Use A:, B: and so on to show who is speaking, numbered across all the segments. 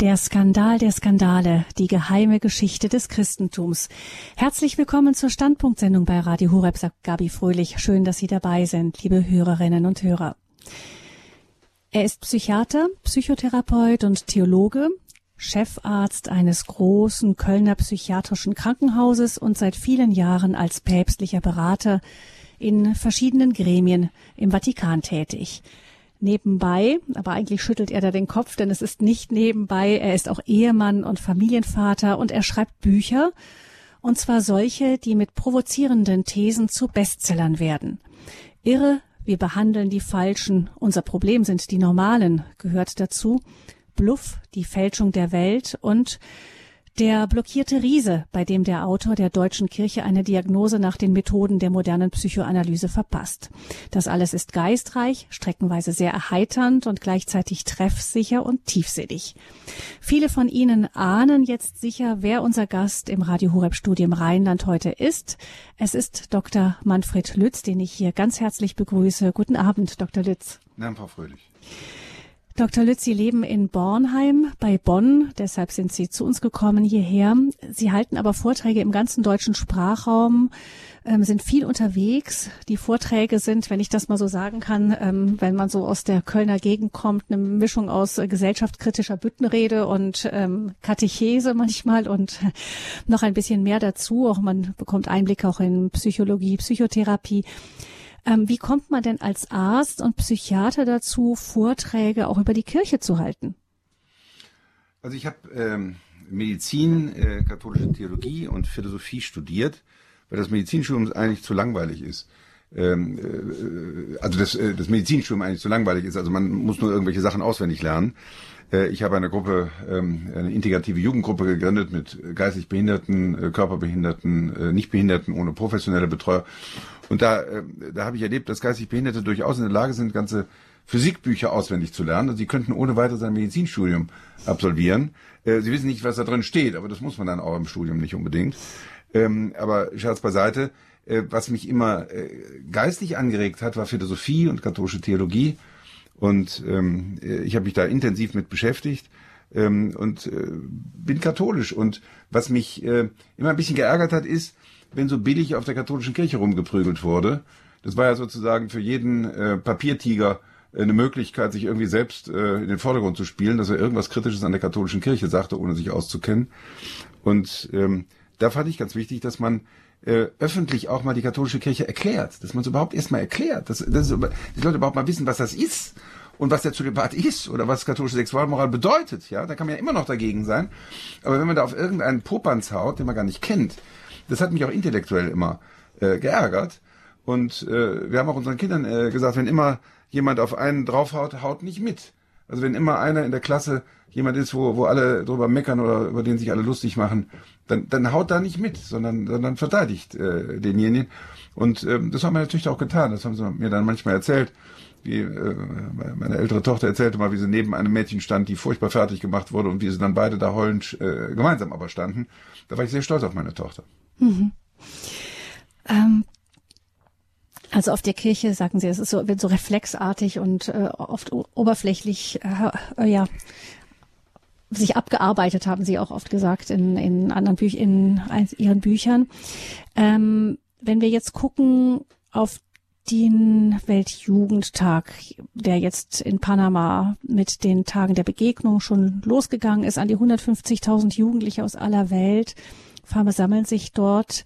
A: Der Skandal der Skandale, die geheime Geschichte des Christentums. Herzlich willkommen zur Standpunktsendung bei Radio Horeb, sagt Gabi Fröhlich. Schön, dass Sie dabei sind, liebe Hörerinnen und Hörer. Er ist Psychiater, Psychotherapeut und Theologe, Chefarzt eines großen Kölner psychiatrischen Krankenhauses und seit vielen Jahren als päpstlicher Berater in verschiedenen Gremien im Vatikan tätig nebenbei, aber eigentlich schüttelt er da den Kopf, denn es ist nicht nebenbei. Er ist auch Ehemann und Familienvater und er schreibt Bücher, und zwar solche, die mit provozierenden Thesen zu Bestsellern werden. Irre, wir behandeln die Falschen, unser Problem sind die Normalen, gehört dazu. Bluff, die Fälschung der Welt und der blockierte Riese, bei dem der Autor der deutschen Kirche eine Diagnose nach den Methoden der modernen Psychoanalyse verpasst. Das alles ist geistreich, streckenweise sehr erheiternd und gleichzeitig treffsicher und tiefsinnig. Viele von Ihnen ahnen jetzt sicher, wer unser Gast im Radio Horeb Studium Rheinland heute ist. Es ist Dr. Manfred Lütz, den ich hier ganz herzlich begrüße. Guten Abend, Dr. Lütz.
B: Ja, Frau Fröhlich.
A: Dr. Lütz, Sie leben in Bornheim bei Bonn, deshalb sind Sie zu uns gekommen hierher. Sie halten aber Vorträge im ganzen deutschen Sprachraum, ähm, sind viel unterwegs. Die Vorträge sind, wenn ich das mal so sagen kann, ähm, wenn man so aus der Kölner Gegend kommt, eine Mischung aus äh, gesellschaftskritischer Büttenrede und ähm, Katechese manchmal und noch ein bisschen mehr dazu. Auch man bekommt Einblicke auch in Psychologie, Psychotherapie. Ähm, wie kommt man denn als Arzt und Psychiater dazu, Vorträge auch über die Kirche zu halten?
B: Also ich habe ähm, Medizin, äh, katholische Theologie und Philosophie studiert, weil das Medizinstudium eigentlich zu langweilig ist. Ähm, äh, also das, äh, das Medizinstudium eigentlich zu langweilig ist. Also man muss nur irgendwelche Sachen auswendig lernen. Äh, ich habe eine Gruppe, ähm, eine integrative Jugendgruppe gegründet mit geistig Behinderten, äh, Körperbehinderten, äh, Nichtbehinderten ohne professionelle Betreuer. Und da, da habe ich erlebt, dass geistig Behinderte durchaus in der Lage sind, ganze Physikbücher auswendig zu lernen. Sie könnten ohne weiteres ein Medizinstudium absolvieren. Sie wissen nicht, was da drin steht, aber das muss man dann auch im Studium nicht unbedingt. Ähm, aber Scherz beiseite, was mich immer geistig angeregt hat, war Philosophie und katholische Theologie. Und ähm, ich habe mich da intensiv mit beschäftigt ähm, und äh, bin katholisch. Und was mich äh, immer ein bisschen geärgert hat, ist, wenn so billig auf der katholischen Kirche rumgeprügelt wurde. Das war ja sozusagen für jeden äh, Papiertiger eine Möglichkeit, sich irgendwie selbst äh, in den Vordergrund zu spielen, dass er irgendwas Kritisches an der katholischen Kirche sagte, ohne sich auszukennen. Und ähm, da fand ich ganz wichtig, dass man äh, öffentlich auch mal die katholische Kirche erklärt, dass man es überhaupt erstmal erklärt, dass, dass die Leute überhaupt mal wissen, was das ist und was der Zölibat ist oder was katholische Sexualmoral bedeutet. Ja, da kann man ja immer noch dagegen sein. Aber wenn man da auf irgendeinen Popanz haut, den man gar nicht kennt, das hat mich auch intellektuell immer äh, geärgert. Und äh, wir haben auch unseren Kindern äh, gesagt, wenn immer jemand auf einen draufhaut, haut nicht mit. Also wenn immer einer in der Klasse jemand ist, wo, wo alle drüber meckern oder über den sich alle lustig machen, dann, dann haut da nicht mit, sondern, sondern verteidigt äh, denjenigen. Und ähm, das haben wir natürlich auch getan. Das haben sie mir dann manchmal erzählt. Wie, äh, meine ältere Tochter erzählte mal, wie sie neben einem Mädchen stand, die furchtbar fertig gemacht wurde und wie sie dann beide da heulend äh, gemeinsam aber standen. Da war ich sehr stolz auf meine Tochter. Mhm.
A: Ähm, also auf der Kirche, sagen Sie, es ist so, wird so reflexartig und äh, oft oberflächlich äh, ja, sich abgearbeitet, haben Sie auch oft gesagt in, in anderen Büchern, in Ihren Büchern. Ähm, wenn wir jetzt gucken auf den Weltjugendtag, der jetzt in Panama mit den Tagen der Begegnung schon losgegangen ist, an die 150.000 Jugendliche aus aller Welt versammeln sich dort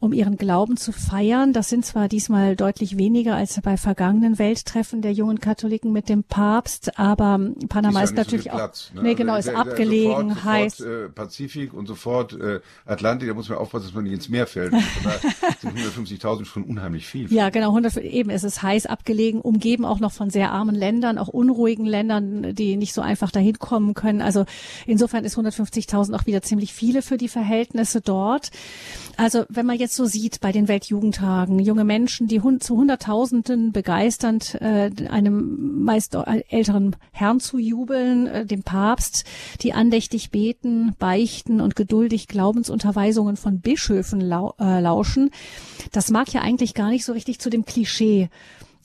A: um ihren Glauben zu feiern. Das sind zwar diesmal deutlich weniger als bei vergangenen Welttreffen der jungen Katholiken mit dem Papst, aber Panama ist, ja ist natürlich so Platz, ne? auch, nee, genau, also, ist der, abgelegen,
B: sofort,
A: heiß.
B: Sofort, äh, Pazifik und sofort äh, Atlantik, da muss man aufpassen, dass man nicht ins Meer fällt. sind 150.000 schon unheimlich viel.
A: Ja, genau, 100, eben, es ist heiß abgelegen, umgeben auch noch von sehr armen Ländern, auch unruhigen Ländern, die nicht so einfach dahin kommen können. Also insofern ist 150.000 auch wieder ziemlich viele für die Verhältnisse dort. Also wenn man jetzt so sieht bei den Weltjugendtagen, junge Menschen, die zu Hunderttausenden begeisternd äh, einem meist älteren Herrn zu jubeln, äh, dem Papst, die andächtig beten, beichten und geduldig Glaubensunterweisungen von Bischöfen lau äh, lauschen, das mag ja eigentlich gar nicht so richtig zu dem Klischee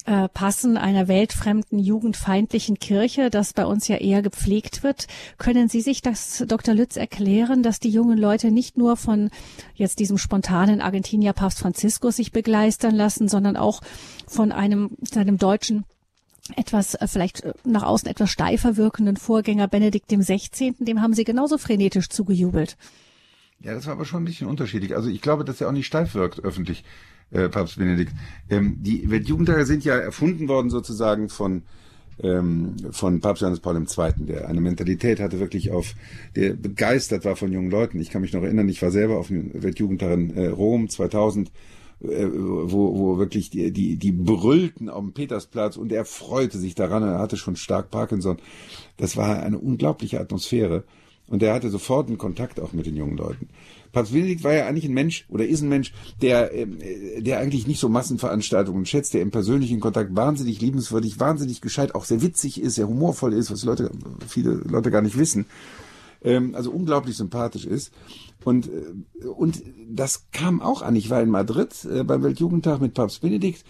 A: äh, passen einer weltfremden, jugendfeindlichen Kirche, das bei uns ja eher gepflegt wird. Können Sie sich das, Dr. Lütz, erklären, dass die jungen Leute nicht nur von jetzt diesem spontanen Argentinier Papst Franziskus sich begeistern lassen, sondern auch von einem, seinem deutschen etwas äh, vielleicht äh, nach außen etwas steifer wirkenden Vorgänger Benedikt dem 16., dem haben sie genauso frenetisch zugejubelt.
B: Ja, das war aber schon ein bisschen unterschiedlich. Also ich glaube, dass er auch nicht steif wirkt öffentlich, äh, Papst Benedikt. Ähm, die Weltjugendtage sind ja erfunden worden sozusagen von ähm, von Papst Johannes Paul II., der eine Mentalität hatte, wirklich auf, der begeistert war von jungen Leuten. Ich kann mich noch erinnern, ich war selber auf dem Weltjugendtag in äh, Rom 2000 äh, wo, wo wirklich die, die, die brüllten auf dem Petersplatz und er freute sich daran, er hatte schon stark Parkinson. Das war eine unglaubliche Atmosphäre und er hatte sofort einen Kontakt auch mit den jungen Leuten. Papst Benedikt war ja eigentlich ein Mensch oder ist ein Mensch, der, äh, der eigentlich nicht so Massenveranstaltungen schätzt, der im persönlichen Kontakt wahnsinnig liebenswürdig, wahnsinnig gescheit, auch sehr witzig ist, sehr humorvoll ist, was Leute, viele Leute gar nicht wissen. Ähm, also unglaublich sympathisch ist. Und, äh, und das kam auch an. Ich war in Madrid äh, beim Weltjugendtag mit Papst Benedikt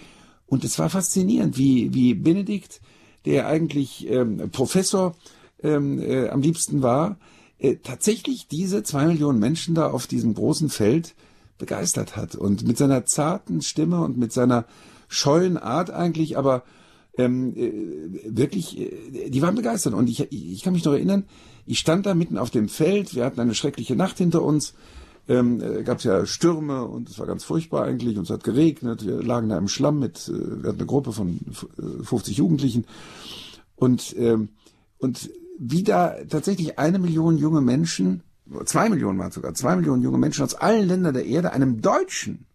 B: und es war faszinierend, wie, wie Benedikt, der eigentlich ähm, Professor ähm, äh, am liebsten war, äh, tatsächlich diese zwei Millionen Menschen da auf diesem großen Feld begeistert hat. Und mit seiner zarten Stimme und mit seiner scheuen Art eigentlich, aber ähm, äh, wirklich, äh, die waren begeistert. Und ich, ich kann mich noch erinnern, ich stand da mitten auf dem Feld, wir hatten eine schreckliche Nacht hinter uns, ähm, äh, gab es ja Stürme und es war ganz furchtbar eigentlich und es hat geregnet, wir lagen da im Schlamm mit, äh, wir hatten eine Gruppe von 50 Jugendlichen und, ähm, und wie da tatsächlich eine Million junge Menschen, zwei Millionen waren sogar, zwei Millionen junge Menschen aus allen Ländern der Erde einem Deutschen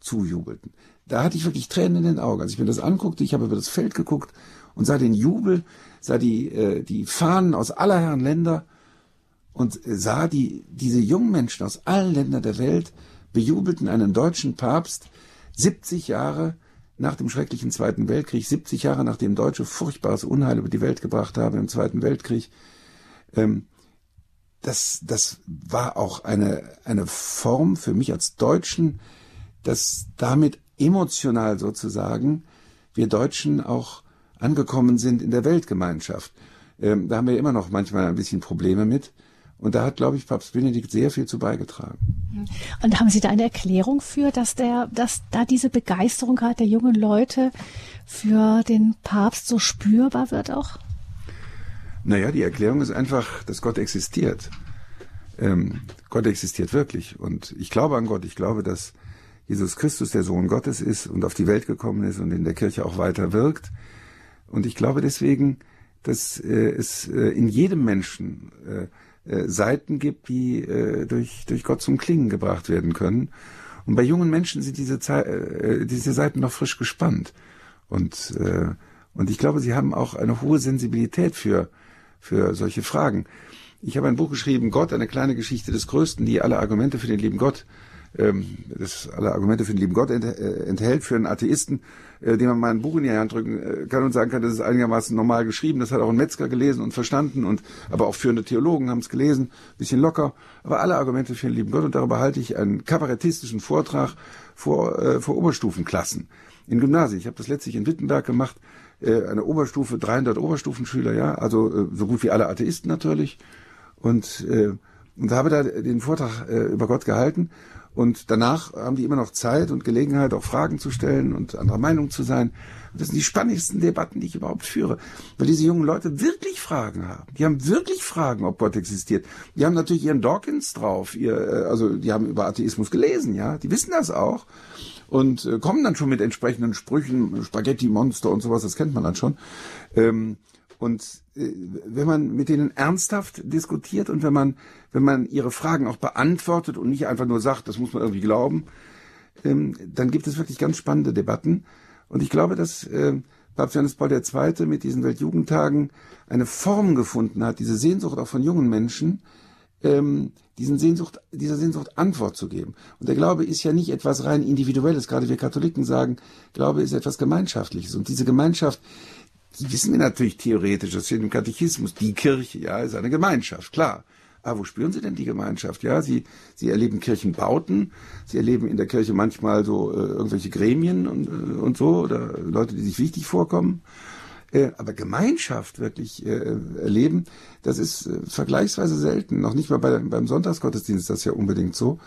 B: zujubelten. Da hatte ich wirklich Tränen in den Augen. Als ich mir das anguckte, ich habe über das Feld geguckt und sah den Jubel, sah die, äh, die Fahnen aus aller Herren Länder und sah die, diese jungen Menschen aus allen Ländern der Welt bejubelten einen deutschen Papst 70 Jahre nach dem schrecklichen Zweiten Weltkrieg, 70 Jahre nachdem Deutsche furchtbares Unheil über die Welt gebracht haben im Zweiten Weltkrieg. Ähm, das, das war auch eine, eine Form für mich als Deutschen, dass damit emotional sozusagen wir Deutschen auch angekommen sind in der Weltgemeinschaft. Ähm, da haben wir immer noch manchmal ein bisschen Probleme mit. Und da hat, glaube ich, Papst Benedikt sehr viel zu beigetragen.
A: Und haben Sie da eine Erklärung für, dass der, dass da diese Begeisterung gerade der jungen Leute für den Papst so spürbar wird auch?
B: Naja, die Erklärung ist einfach, dass Gott existiert. Ähm, Gott existiert wirklich. Und ich glaube an Gott. Ich glaube, dass Jesus Christus der Sohn Gottes ist und auf die Welt gekommen ist und in der Kirche auch weiter wirkt. Und ich glaube deswegen, dass äh, es äh, in jedem Menschen äh, äh, Seiten gibt, die äh, durch, durch Gott zum Klingen gebracht werden können. Und bei jungen Menschen sind diese, äh, diese Seiten noch frisch gespannt. Und, äh, und ich glaube, sie haben auch eine hohe Sensibilität für, für solche Fragen. Ich habe ein Buch geschrieben, Gott, eine kleine Geschichte des Größten, die alle Argumente für den lieben Gott ähm, das alle Argumente für den lieben Gott äh, enthält, für einen Atheisten, äh, dem man mal ein Buch in die Hand drücken äh, kann und sagen kann, das ist einigermaßen normal geschrieben, das hat auch ein Metzger gelesen und verstanden und aber auch führende Theologen haben es gelesen, bisschen locker, aber alle Argumente für den lieben Gott und darüber halte ich einen kabarettistischen Vortrag vor, äh, vor Oberstufenklassen in Gymnasien. Ich habe das letztlich in Wittenberg gemacht, eine Oberstufe, 300 Oberstufenschüler, ja, also so gut wie alle Atheisten natürlich. Und äh, und habe da den Vortrag äh, über Gott gehalten und danach haben die immer noch Zeit und Gelegenheit, auch Fragen zu stellen und anderer Meinung zu sein. das sind die spannendsten Debatten, die ich überhaupt führe. Weil diese jungen Leute wirklich Fragen haben. Die haben wirklich Fragen, ob Gott existiert. Die haben natürlich ihren Dawkins drauf. Ihr, äh, also die haben über Atheismus gelesen, ja. Die wissen das auch. Und äh, kommen dann schon mit entsprechenden Sprüchen, Spaghetti-Monster und sowas, das kennt man dann schon. Ähm, und äh, wenn man mit denen ernsthaft diskutiert und wenn man, wenn man ihre Fragen auch beantwortet und nicht einfach nur sagt, das muss man irgendwie glauben, ähm, dann gibt es wirklich ganz spannende Debatten. Und ich glaube, dass äh, Papst Johannes Paul II. mit diesen Weltjugendtagen eine Form gefunden hat, diese Sehnsucht auch von jungen Menschen, ähm, diesen Sehnsucht, dieser Sehnsucht Antwort zu geben. Und der Glaube ist ja nicht etwas rein Individuelles. Gerade wir Katholiken sagen, Glaube ist etwas Gemeinschaftliches. Und diese Gemeinschaft, die wissen wir natürlich theoretisch, das steht im Katechismus. Die Kirche, ja, ist eine Gemeinschaft, klar. Ah, wo spüren Sie denn die Gemeinschaft? Ja, Sie, Sie erleben Kirchenbauten, Sie erleben in der Kirche manchmal so äh, irgendwelche Gremien und, äh, und so oder Leute, die sich wichtig vorkommen. Äh, aber Gemeinschaft wirklich äh, erleben, das ist äh, vergleichsweise selten. Noch nicht mal bei, beim Sonntagsgottesdienst ist das ja unbedingt so.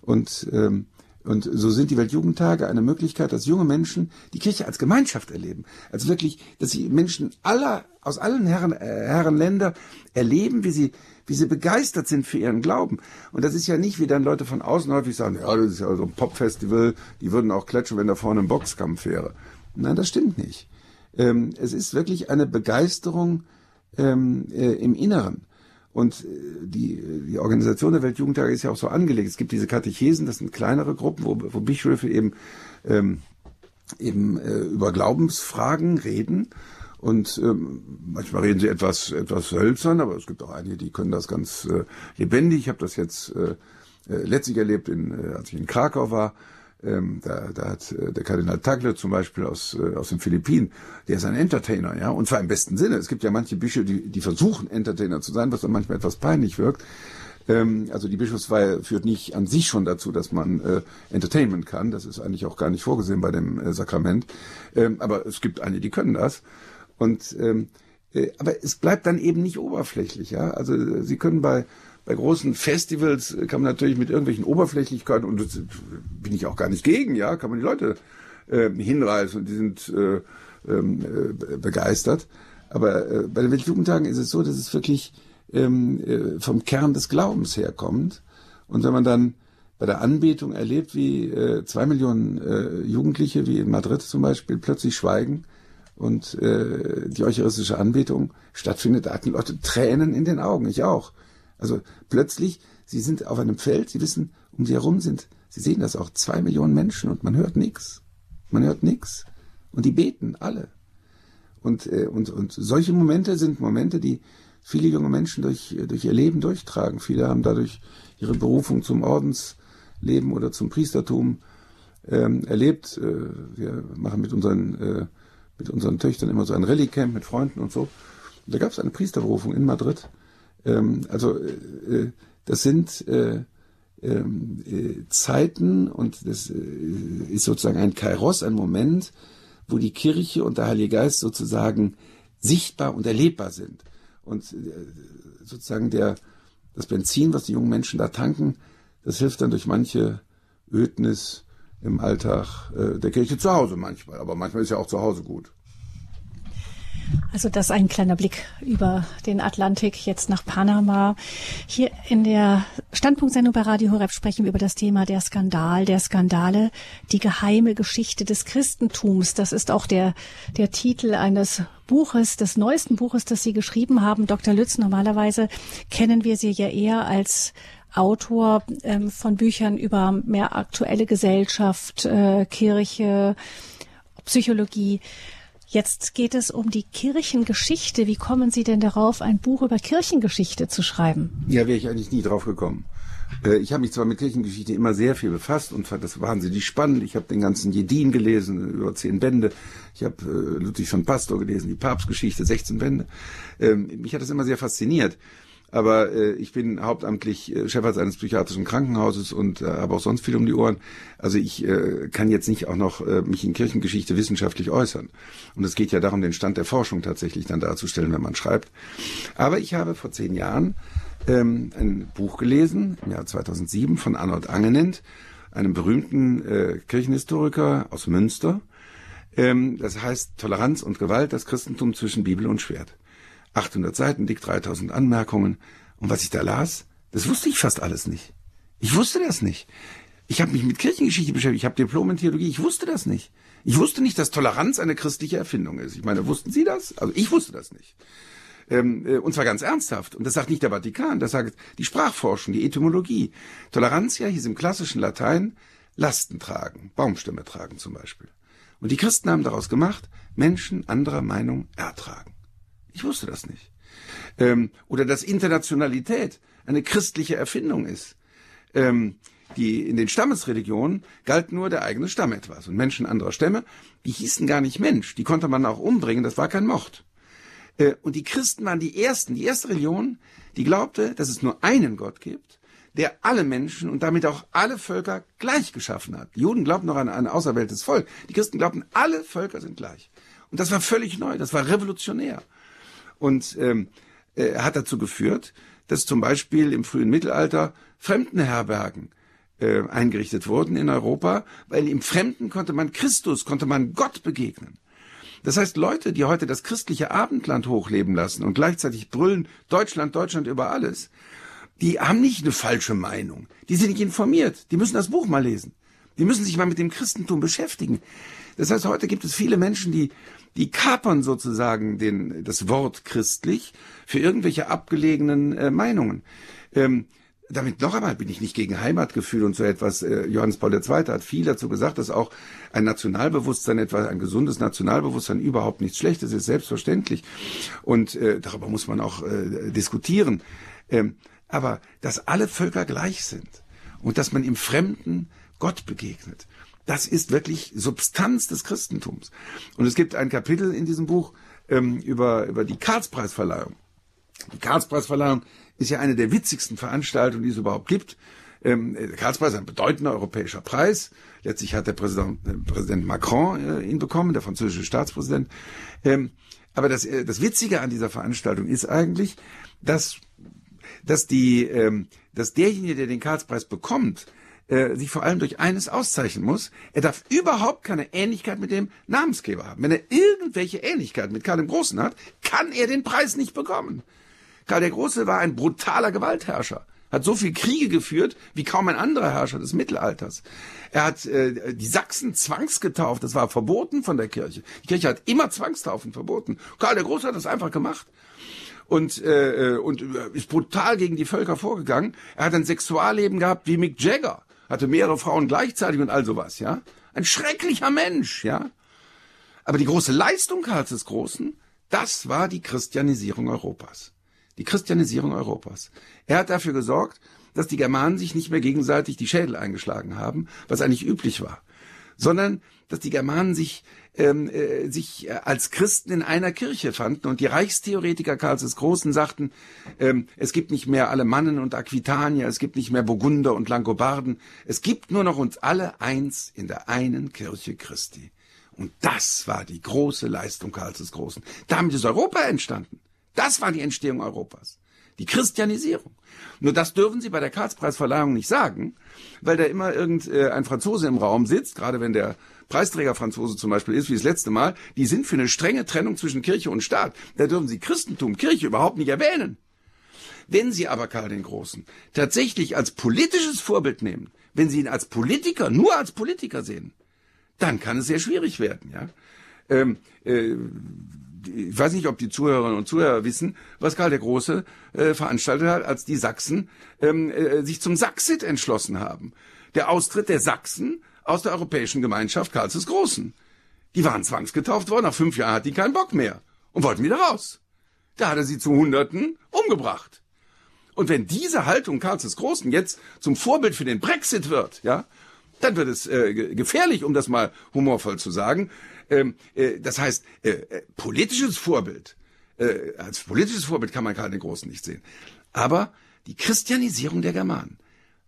B: Und ähm, und so sind die Weltjugendtage eine Möglichkeit, dass junge Menschen die Kirche als Gemeinschaft erleben. Also wirklich, dass sie Menschen aller, aus allen Herren, äh, Herrenländer erleben, wie sie, wie sie begeistert sind für ihren Glauben. Und das ist ja nicht, wie dann Leute von außen häufig sagen, ja, das ist ja so ein Popfestival, die würden auch klatschen, wenn da vorne ein Boxkampf wäre. Nein, das stimmt nicht. Ähm, es ist wirklich eine Begeisterung ähm, äh, im Inneren. Und äh, die, die Organisation der Weltjugendtage ist ja auch so angelegt. Es gibt diese Katechesen, das sind kleinere Gruppen, wo, wo Bischöfe eben, ähm, eben äh, über Glaubensfragen reden. Und ähm, manchmal reden sie etwas, etwas hölzern, aber es gibt auch einige, die können das ganz äh, lebendig. Ich habe das jetzt äh, äh, letztlich erlebt, in, äh, als ich in Krakau war. Ähm, da, da hat äh, der Kardinal Tagle zum Beispiel aus, äh, aus den Philippinen, der ist ein Entertainer, ja, und zwar im besten Sinne. Es gibt ja manche Bischöfe, die, die versuchen, Entertainer zu sein, was dann manchmal etwas peinlich wirkt. Ähm, also die Bischofsweihe führt nicht an sich schon dazu, dass man äh, Entertainment kann. Das ist eigentlich auch gar nicht vorgesehen bei dem äh, Sakrament. Ähm, aber es gibt einige, die können das. Und ähm, äh, aber es bleibt dann eben nicht oberflächlich, ja. Also äh, Sie können bei bei großen Festivals kann man natürlich mit irgendwelchen Oberflächlichkeiten, und das bin ich auch gar nicht gegen, ja, kann man die Leute äh, hinreißen und die sind äh, ähm, äh, begeistert. Aber äh, bei den Weltjugendtagen ist es so, dass es wirklich ähm, äh, vom Kern des Glaubens herkommt. Und wenn man dann bei der Anbetung erlebt, wie äh, zwei Millionen äh, Jugendliche, wie in Madrid zum Beispiel, plötzlich schweigen und äh, die eucharistische Anbetung stattfindet, da hatten Leute Tränen in den Augen, ich auch. Also plötzlich, sie sind auf einem Feld, sie wissen, um sie herum sind, sie sehen das auch, zwei Millionen Menschen und man hört nichts. Man hört nichts. Und die beten alle. Und, äh, und, und solche Momente sind Momente, die viele junge Menschen durch, durch ihr Leben durchtragen. Viele haben dadurch ihre Berufung zum Ordensleben oder zum Priestertum ähm, erlebt. Äh, wir machen mit unseren, äh, mit unseren Töchtern immer so ein Rallye-Camp mit Freunden und so. Und da gab es eine Priesterberufung in Madrid. Ähm, also äh, äh, das sind äh, ähm, äh, Zeiten und das äh, ist sozusagen ein Kairos, ein Moment, wo die Kirche und der Heilige Geist sozusagen sichtbar und erlebbar sind. Und äh, sozusagen der, das Benzin, was die jungen Menschen da tanken, das hilft dann durch manche Ödnis im Alltag äh, der Kirche zu Hause manchmal. Aber manchmal ist ja auch zu Hause gut.
A: Also das ein kleiner Blick über den Atlantik jetzt nach Panama. Hier in der Standpunktsendung bei Radio Horeb sprechen wir über das Thema der Skandal, der Skandale, die geheime Geschichte des Christentums. Das ist auch der, der Titel eines Buches, des neuesten Buches, das Sie geschrieben haben. Dr. Lütz, normalerweise kennen wir Sie ja eher als Autor ähm, von Büchern über mehr aktuelle Gesellschaft, äh, Kirche, Psychologie. Jetzt geht es um die Kirchengeschichte. Wie kommen Sie denn darauf, ein Buch über Kirchengeschichte zu schreiben?
B: Ja, wäre ich eigentlich nie drauf gekommen. Äh, ich habe mich zwar mit Kirchengeschichte immer sehr viel befasst und fand das wahnsinnig spannend. Ich habe den ganzen Jedin gelesen, über zehn Bände. Ich habe äh, Ludwig von Pastor gelesen, die Papstgeschichte, 16 Bände. Ähm, mich hat das immer sehr fasziniert aber äh, ich bin hauptamtlich äh, Chefarzt eines psychiatrischen Krankenhauses und äh, habe auch sonst viel um die Ohren. Also ich äh, kann jetzt nicht auch noch äh, mich in Kirchengeschichte wissenschaftlich äußern. Und es geht ja darum, den Stand der Forschung tatsächlich dann darzustellen, wenn man schreibt. Aber ich habe vor zehn Jahren ähm, ein Buch gelesen, im Jahr 2007, von Arnold Angenent, einem berühmten äh, Kirchenhistoriker aus Münster. Ähm, das heißt Toleranz und Gewalt, das Christentum zwischen Bibel und Schwert. 800 Seiten dick, 3000 Anmerkungen. Und was ich da las, das wusste ich fast alles nicht. Ich wusste das nicht. Ich habe mich mit Kirchengeschichte beschäftigt, ich habe Diplom in Theologie, ich wusste das nicht. Ich wusste nicht, dass Toleranz eine christliche Erfindung ist. Ich meine, wussten Sie das? Also ich wusste das nicht. Ähm, äh, und zwar ganz ernsthaft. Und das sagt nicht der Vatikan, das sagt die Sprachforschung, die Etymologie. Toleranz ja hieß im klassischen Latein Lasten tragen, Baumstämme tragen zum Beispiel. Und die Christen haben daraus gemacht, Menschen anderer Meinung ertragen. Ich wusste das nicht. Ähm, oder dass Internationalität eine christliche Erfindung ist. Ähm, die in den Stammesreligionen galt nur der eigene Stamm etwas. Und Menschen anderer Stämme, die hießen gar nicht Mensch. Die konnte man auch umbringen, das war kein Mord. Äh, und die Christen waren die ersten, die erste Religion, die glaubte, dass es nur einen Gott gibt, der alle Menschen und damit auch alle Völker gleich geschaffen hat. Die Juden glaubten noch an ein auserwähltes Volk. Die Christen glaubten, alle Völker sind gleich. Und das war völlig neu, das war revolutionär. Und ähm, äh, hat dazu geführt, dass zum Beispiel im frühen Mittelalter Fremdenherbergen äh, eingerichtet wurden in Europa, weil im Fremden konnte man Christus, konnte man Gott begegnen. Das heißt, Leute, die heute das christliche Abendland hochleben lassen und gleichzeitig brüllen, Deutschland, Deutschland über alles, die haben nicht eine falsche Meinung. Die sind nicht informiert. Die müssen das Buch mal lesen. Die müssen sich mal mit dem Christentum beschäftigen. Das heißt, heute gibt es viele Menschen, die, die kapern sozusagen den, das Wort christlich für irgendwelche abgelegenen äh, Meinungen. Ähm, damit noch einmal bin ich nicht gegen Heimatgefühl und so etwas. Äh, Johannes Paul II. hat viel dazu gesagt, dass auch ein Nationalbewusstsein, etwa ein gesundes Nationalbewusstsein überhaupt nichts Schlechtes ist, selbstverständlich. Und äh, darüber muss man auch äh, diskutieren. Ähm, aber dass alle Völker gleich sind und dass man im Fremden Gott begegnet, das ist wirklich Substanz des Christentums. Und es gibt ein Kapitel in diesem Buch ähm, über, über die Karlspreisverleihung. Die Karlspreisverleihung ist ja eine der witzigsten Veranstaltungen, die es überhaupt gibt. Ähm, der Karlspreis ist ein bedeutender europäischer Preis. Letztlich hat der Präsident, äh, Präsident Macron äh, ihn bekommen, der französische Staatspräsident. Ähm, aber das, äh, das Witzige an dieser Veranstaltung ist eigentlich, dass, dass, die, ähm, dass derjenige, der den Karlspreis bekommt, äh, sich vor allem durch eines auszeichnen muss. Er darf überhaupt keine Ähnlichkeit mit dem Namensgeber haben. Wenn er irgendwelche Ähnlichkeit mit Karl dem Großen hat, kann er den Preis nicht bekommen. Karl der Große war ein brutaler Gewaltherrscher hat so viel Kriege geführt wie kaum ein anderer Herrscher des Mittelalters. Er hat äh, die Sachsen zwangsgetauft, das war verboten von der Kirche. Die Kirche hat immer Zwangstaufen verboten. Karl der Große hat das einfach gemacht und äh, äh und ist brutal gegen die Völker vorgegangen. Er hat ein Sexualleben gehabt wie Mick Jagger, hatte mehrere Frauen gleichzeitig und all sowas, ja. Ein schrecklicher Mensch, ja. Aber die große Leistung Karls des Großen, das war die Christianisierung Europas die Christianisierung Europas. Er hat dafür gesorgt, dass die Germanen sich nicht mehr gegenseitig die Schädel eingeschlagen haben, was eigentlich üblich war, sondern dass die Germanen sich, ähm, äh, sich äh, als Christen in einer Kirche fanden und die Reichstheoretiker Karls des Großen sagten, ähm, es gibt nicht mehr Alemannen und Aquitanier, es gibt nicht mehr Burgunder und Langobarden, es gibt nur noch uns alle eins in der einen Kirche Christi. Und das war die große Leistung Karls des Großen. Damit ist Europa entstanden. Das war die Entstehung Europas. Die Christianisierung. Nur das dürfen Sie bei der Karlspreisverleihung nicht sagen, weil da immer irgendein äh, Franzose im Raum sitzt, gerade wenn der Preisträger Franzose zum Beispiel ist, wie das letzte Mal, die sind für eine strenge Trennung zwischen Kirche und Staat. Da dürfen Sie Christentum, Kirche überhaupt nicht erwähnen. Wenn Sie aber Karl den Großen tatsächlich als politisches Vorbild nehmen, wenn Sie ihn als Politiker, nur als Politiker sehen, dann kann es sehr schwierig werden. Ja? Ähm, äh, ich weiß nicht, ob die Zuhörerinnen und Zuhörer wissen, was Karl der Große äh, veranstaltet hat, als die Sachsen ähm, äh, sich zum Saxit entschlossen haben. Der Austritt der Sachsen aus der europäischen Gemeinschaft Karls des Großen. Die waren zwangsgetauft worden, nach fünf Jahren hatten die keinen Bock mehr und wollten wieder raus. Da hat er sie zu Hunderten umgebracht. Und wenn diese Haltung Karls des Großen jetzt zum Vorbild für den Brexit wird, ja, dann wird es äh, gefährlich, um das mal humorvoll zu sagen. Ähm, äh, das heißt, äh, äh, politisches Vorbild, äh, als politisches Vorbild kann man Karl den Großen nicht sehen. Aber die Christianisierung der Germanen,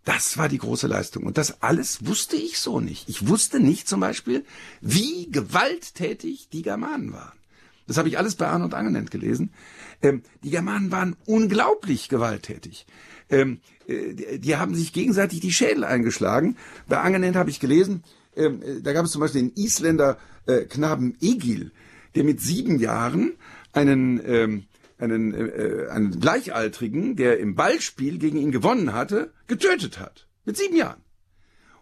B: das war die große Leistung. Und das alles wusste ich so nicht. Ich wusste nicht zum Beispiel, wie gewalttätig die Germanen waren. Das habe ich alles bei Arnold Angenent gelesen. Ähm, die Germanen waren unglaublich gewalttätig. Ähm, äh, die, die, haben sich gegenseitig die Schädel eingeschlagen. Bei Angenent habe ich gelesen, ähm, äh, da gab es zum Beispiel den Isländer äh, Knaben Egil, der mit sieben Jahren einen, ähm, einen, äh, äh, einen Gleichaltrigen, der im Ballspiel gegen ihn gewonnen hatte, getötet hat. Mit sieben Jahren.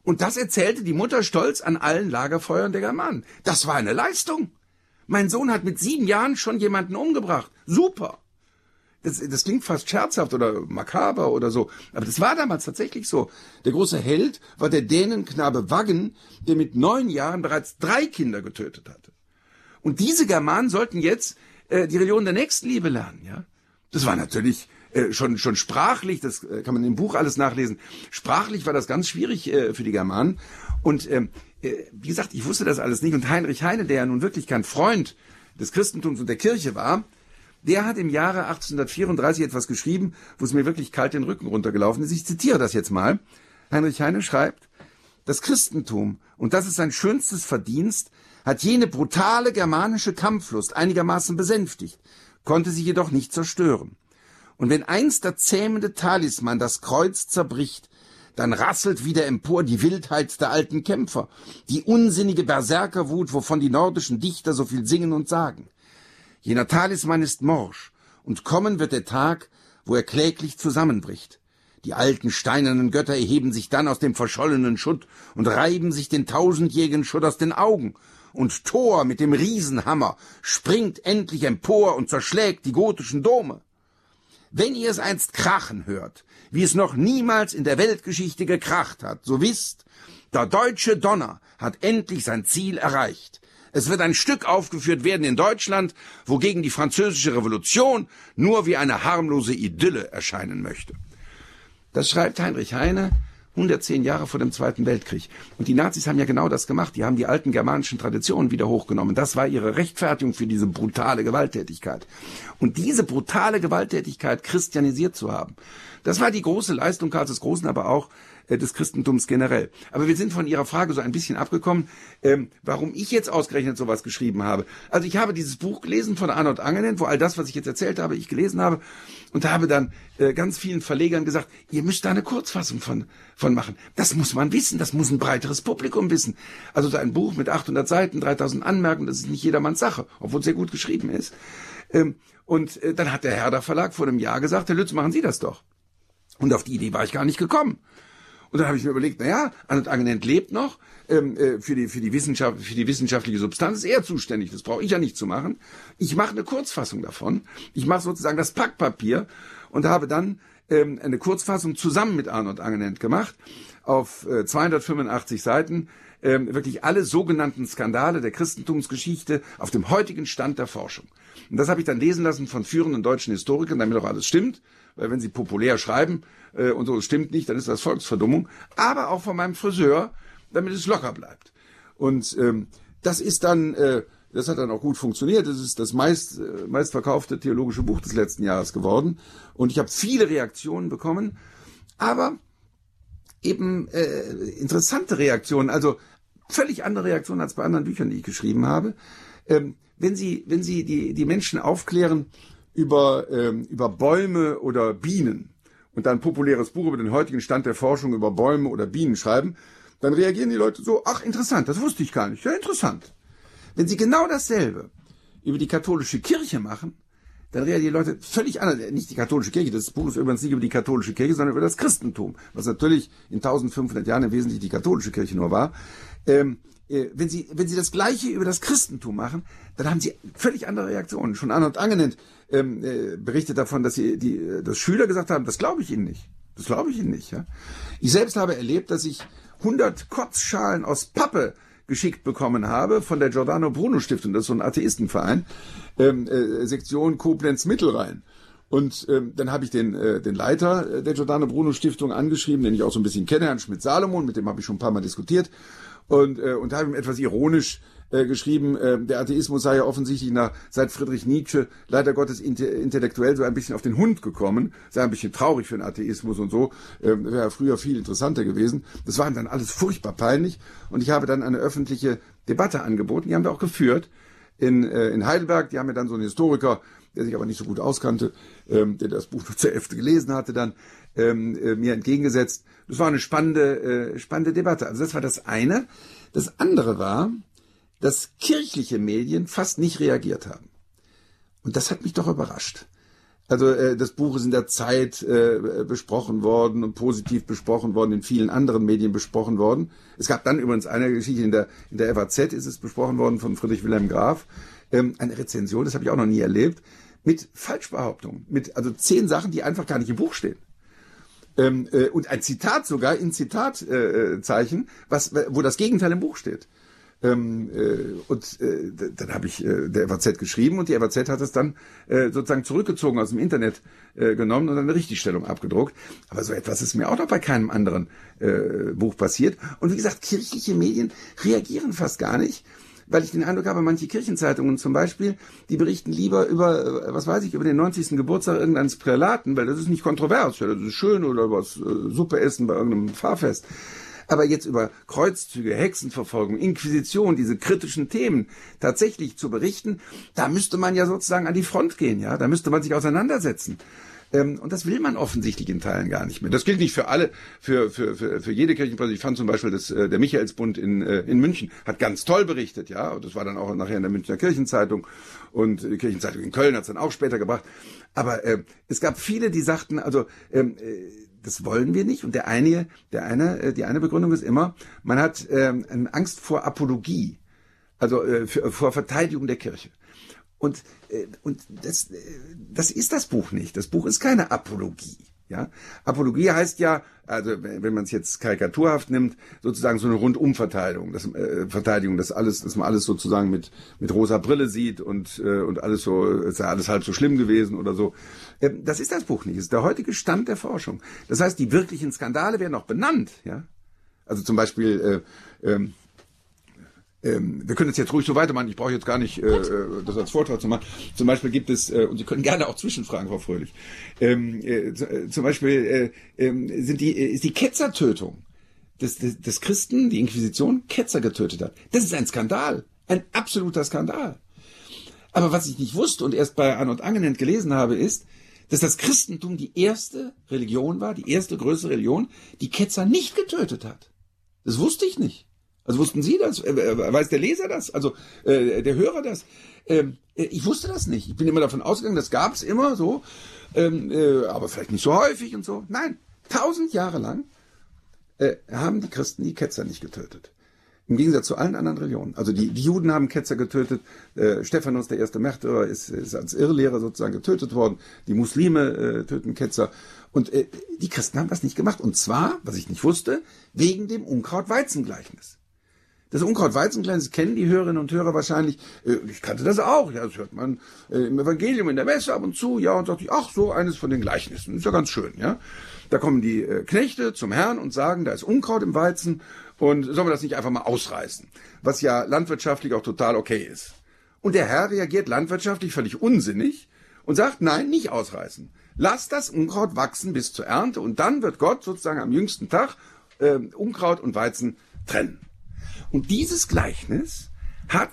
B: Und das erzählte die Mutter stolz an allen Lagerfeuern der Germanen. Das war eine Leistung. Mein Sohn hat mit sieben Jahren schon jemanden umgebracht. Super das, das klingt fast scherzhaft oder makaber oder so, aber das war damals tatsächlich so. Der große Held war der Dänenknabe Waggen, der mit neun Jahren bereits drei Kinder getötet hatte. Und diese Germanen sollten jetzt äh, die Religion der Nächstenliebe lernen, ja. Das war natürlich äh, schon schon sprachlich, das äh, kann man im Buch alles nachlesen. Sprachlich war das ganz schwierig für die Germanen. Und ähm, äh, wie gesagt, ich wusste das alles nicht. Und Heinrich Heine, der ja nun wirklich kein Freund des Christentums und der Kirche war, der hat im Jahre 1834 etwas geschrieben, wo es mir wirklich kalt den Rücken runtergelaufen ist. Ich zitiere das jetzt mal. Heinrich Heine schreibt, das Christentum, und das ist sein schönstes Verdienst, hat jene brutale germanische Kampflust einigermaßen besänftigt, konnte sie jedoch nicht zerstören. Und wenn einst der zähmende Talisman das Kreuz zerbricht, dann rasselt wieder empor die Wildheit der alten Kämpfer, die unsinnige Berserkerwut, wovon die nordischen Dichter so viel singen und sagen. Jener Talisman ist morsch, und kommen wird der Tag, wo er kläglich zusammenbricht. Die alten steinernen Götter erheben sich dann aus dem verschollenen Schutt und reiben sich den tausendjährigen Schutt aus den Augen. Und Thor mit dem Riesenhammer springt endlich empor und zerschlägt die gotischen Dome. Wenn ihr es einst krachen hört, wie es noch niemals in der Weltgeschichte gekracht hat, so wisst, der deutsche Donner hat endlich sein Ziel erreicht. Es wird ein Stück aufgeführt werden in Deutschland, wogegen die französische Revolution nur wie eine harmlose Idylle erscheinen möchte. Das schreibt Heinrich Heine 110 Jahre vor dem Zweiten Weltkrieg. Und die Nazis haben ja genau das gemacht. Die haben die alten germanischen Traditionen wieder hochgenommen. Das war ihre Rechtfertigung für diese brutale Gewalttätigkeit. Und diese brutale Gewalttätigkeit christianisiert zu haben, das war die große Leistung Karls des Großen, aber auch des Christentums generell. Aber wir sind von Ihrer Frage so ein bisschen abgekommen, ähm, warum ich jetzt ausgerechnet sowas geschrieben habe. Also ich habe dieses Buch gelesen von Arnold Angelent, wo all das, was ich jetzt erzählt habe, ich gelesen habe und habe dann äh, ganz vielen Verlegern gesagt, ihr müsst da eine Kurzfassung von, von machen. Das muss man wissen, das muss ein breiteres Publikum wissen. Also so ein Buch mit 800 Seiten, 3000 Anmerkungen, das ist nicht jedermanns Sache, obwohl es sehr gut geschrieben ist. Ähm, und äh, dann hat der Herder Verlag vor einem Jahr gesagt, Herr Lütz, machen Sie das doch. Und auf die Idee war ich gar nicht gekommen. Und dann habe ich mir überlegt, naja, Arnold Angenent lebt noch, ähm, äh, für, die, für, die Wissenschaft, für die wissenschaftliche Substanz ist er zuständig, das brauche ich ja nicht zu machen. Ich mache eine Kurzfassung davon. Ich mache sozusagen das Packpapier und habe dann ähm, eine Kurzfassung zusammen mit Arnold Angenent gemacht auf äh, 285 Seiten. Ähm, wirklich alle sogenannten Skandale der Christentumsgeschichte auf dem heutigen Stand der Forschung. Und das habe ich dann lesen lassen von führenden deutschen Historikern, damit auch alles stimmt weil wenn sie populär schreiben äh, und so es stimmt nicht, dann ist das Volksverdummung, aber auch von meinem Friseur, damit es locker bleibt. Und ähm, das ist dann, äh, das hat dann auch gut funktioniert. Das ist das meist, äh, meistverkaufte theologische Buch des letzten Jahres geworden. Und ich habe viele Reaktionen bekommen, aber eben äh, interessante Reaktionen, also völlig andere Reaktionen als bei anderen Büchern, die ich geschrieben habe. Ähm, wenn Sie, wenn Sie die, die Menschen aufklären, über, ähm, über Bäume oder Bienen und dann ein populäres Buch über den heutigen Stand der Forschung über Bäume oder Bienen schreiben, dann reagieren die Leute so, ach interessant, das wusste ich gar nicht, ja interessant. Wenn sie genau dasselbe über die katholische Kirche machen, dann reagieren die Leute völlig anders. Nicht die katholische Kirche, das Buch ist übrigens nicht über die katholische Kirche, sondern über das Christentum, was natürlich in 1500 Jahren im Wesentlichen die katholische Kirche nur war. Ähm, äh, wenn Sie, wenn Sie das Gleiche über das Christentum machen, dann haben Sie völlig andere Reaktionen. Schon Arnold Angenent ähm, äh, berichtet davon, dass sie die, äh, dass Schüler gesagt haben, das glaube ich Ihnen nicht. Das glaube ich Ihnen nicht. Ja? Ich selbst habe erlebt, dass ich 100 Kotzschalen aus Pappe geschickt bekommen habe von der Giordano Bruno Stiftung, das ist so ein Atheistenverein, ähm, äh, Sektion Koblenz Mittelrhein. Und ähm, dann habe ich den, äh, den Leiter der Giordano Bruno Stiftung angeschrieben, den ich auch so ein bisschen kenne, Herrn Schmidt-Salomon, mit dem habe ich schon ein paar Mal diskutiert und, äh, und habe ihm etwas ironisch äh, geschrieben, äh, der Atheismus sei ja offensichtlich nach, seit Friedrich Nietzsche leider Gottes intellektuell so ein bisschen auf den Hund gekommen, sei ein bisschen traurig für den Atheismus und so, äh, wäre früher viel interessanter gewesen. Das war ihm dann alles furchtbar peinlich und ich habe dann eine öffentliche Debatte angeboten, die haben wir auch geführt in, äh, in Heidelberg, die haben mir dann so einen Historiker, der sich aber nicht so gut auskannte, ähm, der das Buch nur zur Hälfte gelesen hatte, dann ähm, äh, mir entgegengesetzt. Das war eine spannende, äh, spannende Debatte. Also das war das eine. Das andere war, dass kirchliche Medien fast nicht reagiert haben. Und das hat mich doch überrascht. Also äh, das Buch ist in der Zeit äh, besprochen worden und positiv besprochen worden, in vielen anderen Medien besprochen worden. Es gab dann übrigens eine Geschichte in der in der FAZ ist es besprochen worden von Friedrich Wilhelm Graf, ähm, eine Rezension, das habe ich auch noch nie erlebt, mit Falschbehauptungen, mit also zehn Sachen, die einfach gar nicht im Buch stehen. Ähm, äh, und ein Zitat sogar in Zitatzeichen, äh, was wo das Gegenteil im Buch steht. Ähm, äh, und äh, dann habe ich äh, der FAZ geschrieben und die FAZ hat es dann äh, sozusagen zurückgezogen aus dem Internet äh, genommen und eine Richtigstellung abgedruckt. Aber so etwas ist mir auch noch bei keinem anderen äh, Buch passiert. Und wie gesagt, kirchliche Medien reagieren fast gar nicht. Weil ich den Eindruck habe, manche Kirchenzeitungen zum Beispiel, die berichten lieber über, äh, was weiß ich, über den 90. Geburtstag irgendeines Prälaten, weil das ist nicht kontrovers, ja, das ist schön oder was äh, Suppe essen bei irgendeinem Fahrfest. Aber jetzt über Kreuzzüge, Hexenverfolgung, Inquisition, diese kritischen Themen tatsächlich zu berichten, da müsste man ja sozusagen an die Front gehen, ja, da müsste man sich auseinandersetzen. Ähm, und das will man offensichtlich in Teilen gar nicht mehr. Das gilt nicht für alle, für, für, für, für jede Kirchenpresse. Ich fand zum Beispiel, dass äh, der Michaelsbund in, äh, in München hat ganz toll berichtet, ja. Und das war dann auch nachher in der Münchner Kirchenzeitung. Und die Kirchenzeitung in Köln hat es dann auch später gebracht. Aber äh, es gab viele, die sagten, also ähm, äh, das wollen wir nicht. Und der eine, der eine, äh, die eine Begründung ist immer, man hat ähm, Angst vor Apologie, also äh, für, vor Verteidigung der Kirche. Und, äh, und das, äh, das ist das Buch nicht. Das Buch ist keine Apologie. Ja, Apologie heißt ja, also wenn man es jetzt karikaturhaft nimmt, sozusagen so eine Rundumverteidigung, das, äh, Verteidigung, dass alles, dass man alles sozusagen mit mit rosa Brille sieht und äh, und alles so, ist ja alles halb so schlimm gewesen oder so. Äh, das ist das Buch nicht. Das ist der heutige Stand der Forschung. Das heißt, die wirklichen Skandale werden auch benannt. Ja, also zum Beispiel äh, ähm, ähm, wir können es jetzt ruhig so weitermachen. Ich brauche jetzt gar nicht äh, äh, das als Vortrag zu machen. Zum Beispiel gibt es, äh, und Sie können gerne auch zwischenfragen, Frau Fröhlich. Ähm, äh, äh zum Beispiel äh, äh, sind die, ist die Ketzertötung des, des, des Christen, die Inquisition, Ketzer getötet hat. Das ist ein Skandal. Ein absoluter Skandal. Aber was ich nicht wusste und erst bei Arnold Angenent gelesen habe, ist, dass das Christentum die erste Religion war, die erste größere Religion, die Ketzer nicht getötet hat. Das wusste ich nicht. Also wussten Sie das? Äh, äh, weiß der Leser das? Also äh, der Hörer das? Ähm, äh, ich wusste das nicht. Ich bin immer davon ausgegangen, das gab es immer so, ähm, äh, aber vielleicht nicht so häufig und so. Nein, tausend Jahre lang äh, haben die Christen die Ketzer nicht getötet. Im Gegensatz zu allen anderen Religionen. Also die, die Juden haben Ketzer getötet. Äh, Stephanus, der erste Märtyrer, ist, ist als Irrlehrer sozusagen getötet worden. Die Muslime äh, töten Ketzer. Und äh, die Christen haben das nicht gemacht. Und zwar, was ich nicht wusste, wegen dem Unkraut-Weizen-Gleichnis. Das Unkraut-Weizengleichnis kennen die Hörerinnen und Hörer wahrscheinlich. Äh, ich kannte das auch. Ja, das hört man äh, im Evangelium in der Messe ab und zu. Ja, und sagt ich, ach so, eines von den Gleichnissen. Ist ja ganz schön, ja. Da kommen die äh, Knechte zum Herrn und sagen, da ist Unkraut im Weizen und sollen wir das nicht einfach mal ausreißen? Was ja landwirtschaftlich auch total okay ist. Und der Herr reagiert landwirtschaftlich völlig unsinnig und sagt, nein, nicht ausreißen. Lass das Unkraut wachsen bis zur Ernte und dann wird Gott sozusagen am jüngsten Tag äh, Unkraut und Weizen trennen. Und dieses Gleichnis hat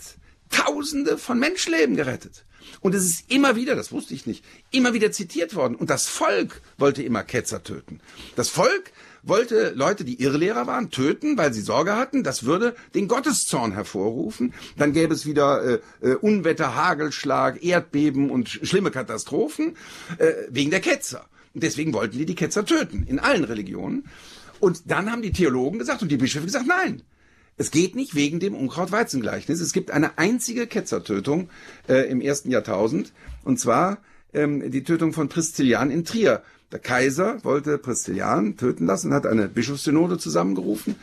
B: Tausende von Menschenleben gerettet. Und es ist immer wieder, das wusste ich nicht, immer wieder zitiert worden. Und das Volk wollte immer Ketzer töten. Das Volk wollte Leute, die Irrlehrer waren, töten, weil sie Sorge hatten, das würde den Gotteszorn hervorrufen. Dann gäbe es wieder äh, äh, Unwetter, Hagelschlag, Erdbeben und schlimme Katastrophen äh, wegen der Ketzer. Und deswegen wollten die die Ketzer töten, in allen Religionen. Und dann haben die Theologen gesagt und die Bischöfe gesagt, nein, es geht nicht wegen dem Unkraut-Weizen-Gleichnis. Es gibt eine einzige Ketzertötung äh, im ersten Jahrtausend, und zwar ähm, die Tötung von Priscillian in Trier. Der Kaiser wollte Priscillian töten lassen, hat eine Bischofssynode zusammengerufen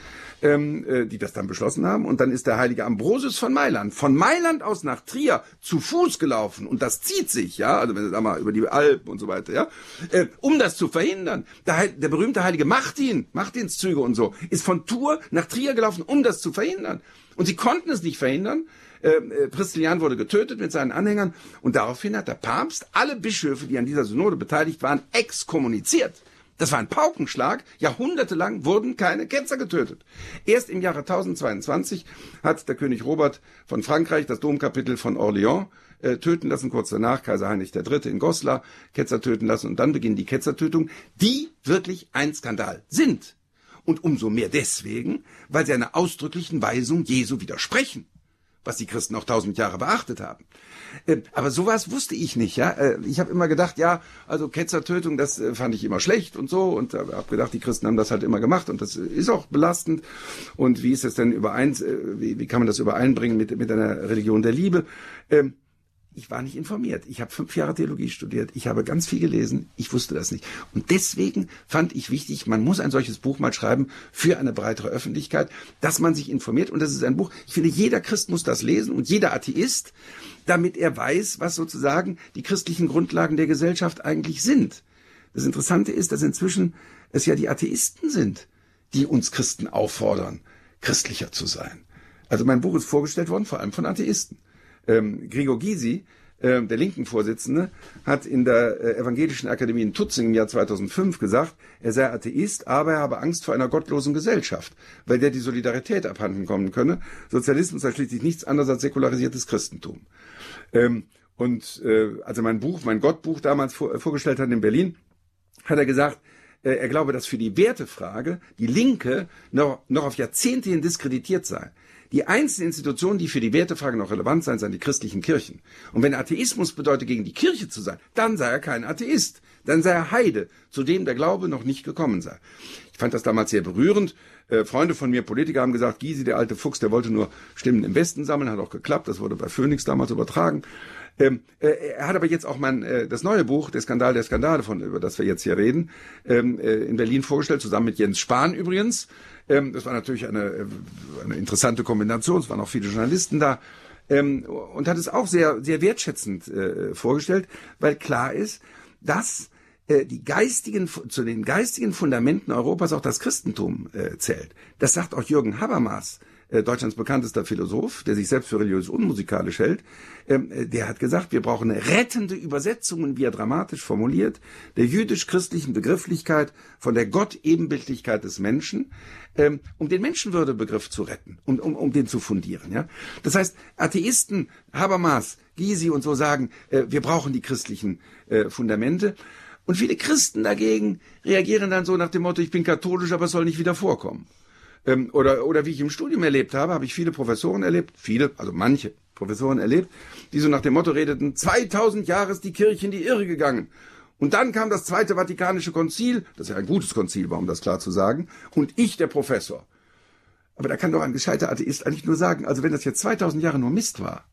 B: ähm, äh, die das dann beschlossen haben. Und dann ist der heilige Ambrosius von Mailand von Mailand aus nach Trier zu Fuß gelaufen. Und das zieht sich, ja, also wenn du da mal über die Alpen und so weiter, ja, äh, um das zu verhindern. Der, der berühmte heilige Martin, Martinszüge und so, ist von Tours nach Trier gelaufen, um das zu verhindern. Und sie konnten es nicht verhindern. Äh, äh, Priscillian wurde getötet mit seinen Anhängern und daraufhin hat der Papst alle Bischöfe, die an dieser Synode beteiligt waren, exkommuniziert. Das war ein Paukenschlag. Jahrhundertelang wurden keine Ketzer getötet. Erst im Jahre 1022 hat der König Robert von Frankreich das Domkapitel von Orléans äh, töten lassen, kurz danach Kaiser Heinrich III. in Goslar Ketzer töten lassen und dann beginnen die Ketzertötungen, die wirklich ein Skandal sind. Und umso mehr deswegen, weil sie einer ausdrücklichen Weisung Jesu widersprechen was die Christen auch tausend Jahre beachtet haben. Ähm, aber sowas wusste ich nicht, ja. Äh, ich habe immer gedacht, ja, also Ketzertötung, das äh, fand ich immer schlecht und so und habe gedacht, die Christen haben das halt immer gemacht und das ist auch belastend. Und wie ist das denn überein, äh, wie, wie kann man das übereinbringen mit, mit einer Religion der Liebe? Ähm, ich war nicht informiert. Ich habe fünf Jahre Theologie studiert. Ich habe ganz viel gelesen. Ich wusste das nicht. Und deswegen fand ich wichtig, man muss ein solches Buch mal schreiben für eine breitere Öffentlichkeit, dass man sich informiert. Und das ist ein Buch, ich finde, jeder Christ muss das lesen und jeder Atheist, damit er weiß, was sozusagen die christlichen Grundlagen der Gesellschaft eigentlich sind. Das Interessante ist, dass inzwischen es ja die Atheisten sind, die uns Christen auffordern, christlicher zu sein. Also mein Buch ist vorgestellt worden, vor allem von Atheisten. Ähm, Gregor Gysi, äh, der linken Vorsitzende, hat in der äh, Evangelischen Akademie in Tutzing im Jahr 2005 gesagt, er sei Atheist, aber er habe Angst vor einer gottlosen Gesellschaft, weil der die Solidarität abhanden kommen könne. Sozialismus sei schließlich nichts anderes als säkularisiertes Christentum. Ähm, und äh, als er mein Buch, mein Gottbuch damals vor, äh, vorgestellt hat in Berlin, hat er gesagt, äh, er glaube, dass für die Wertefrage die Linke noch, noch auf Jahrzehnte hin diskreditiert sei. Die einzelnen Institutionen, die für die Wertefrage noch relevant seien, seien die christlichen Kirchen. Und wenn Atheismus bedeutet, gegen die Kirche zu sein, dann sei er kein Atheist. Dann sei er Heide, zu dem der Glaube noch nicht gekommen sei. Ich fand das damals sehr berührend. Äh, Freunde von mir, Politiker, haben gesagt, Gysi, der alte Fuchs, der wollte nur Stimmen im Westen sammeln, hat auch geklappt. Das wurde bei Phoenix damals übertragen. Ähm, äh, er hat aber jetzt auch mein äh, das neue Buch, der Skandal der Skandale, von über das wir jetzt hier reden, ähm, äh, in Berlin vorgestellt, zusammen mit Jens Spahn übrigens. Ähm, das war natürlich eine, äh, eine interessante Kombination. Es waren auch viele Journalisten da. Ähm, und hat es auch sehr, sehr wertschätzend äh, vorgestellt, weil klar ist, dass äh, die geistigen, zu den geistigen Fundamenten Europas auch das Christentum äh, zählt. Das sagt auch Jürgen Habermas Deutschlands bekanntester Philosoph, der sich selbst für religiös unmusikalisch hält, ähm, äh, der hat gesagt, wir brauchen rettende Übersetzung, wie er dramatisch formuliert, der jüdisch-christlichen Begrifflichkeit von der Gott-Ebenbildlichkeit des Menschen, ähm, um den Menschenwürdebegriff zu retten, um, um, um den zu fundieren. Ja? Das heißt, Atheisten, Habermas, Gysi und so sagen, äh, wir brauchen die christlichen Fundamente. Und viele Christen dagegen reagieren dann so nach dem Motto, ich bin katholisch, aber es soll nicht wieder vorkommen. Ähm, oder, oder wie ich im Studium erlebt habe, habe ich viele Professoren erlebt, viele, also manche Professoren erlebt, die so nach dem Motto redeten, 2000 Jahre ist die Kirche in die Irre gegangen. Und dann kam das Zweite Vatikanische Konzil, das ja ein gutes Konzil war, um das klar zu sagen, und ich der Professor. Aber da kann doch ein gescheiter Atheist eigentlich nur sagen, also wenn das jetzt 2000 Jahre nur Mist war,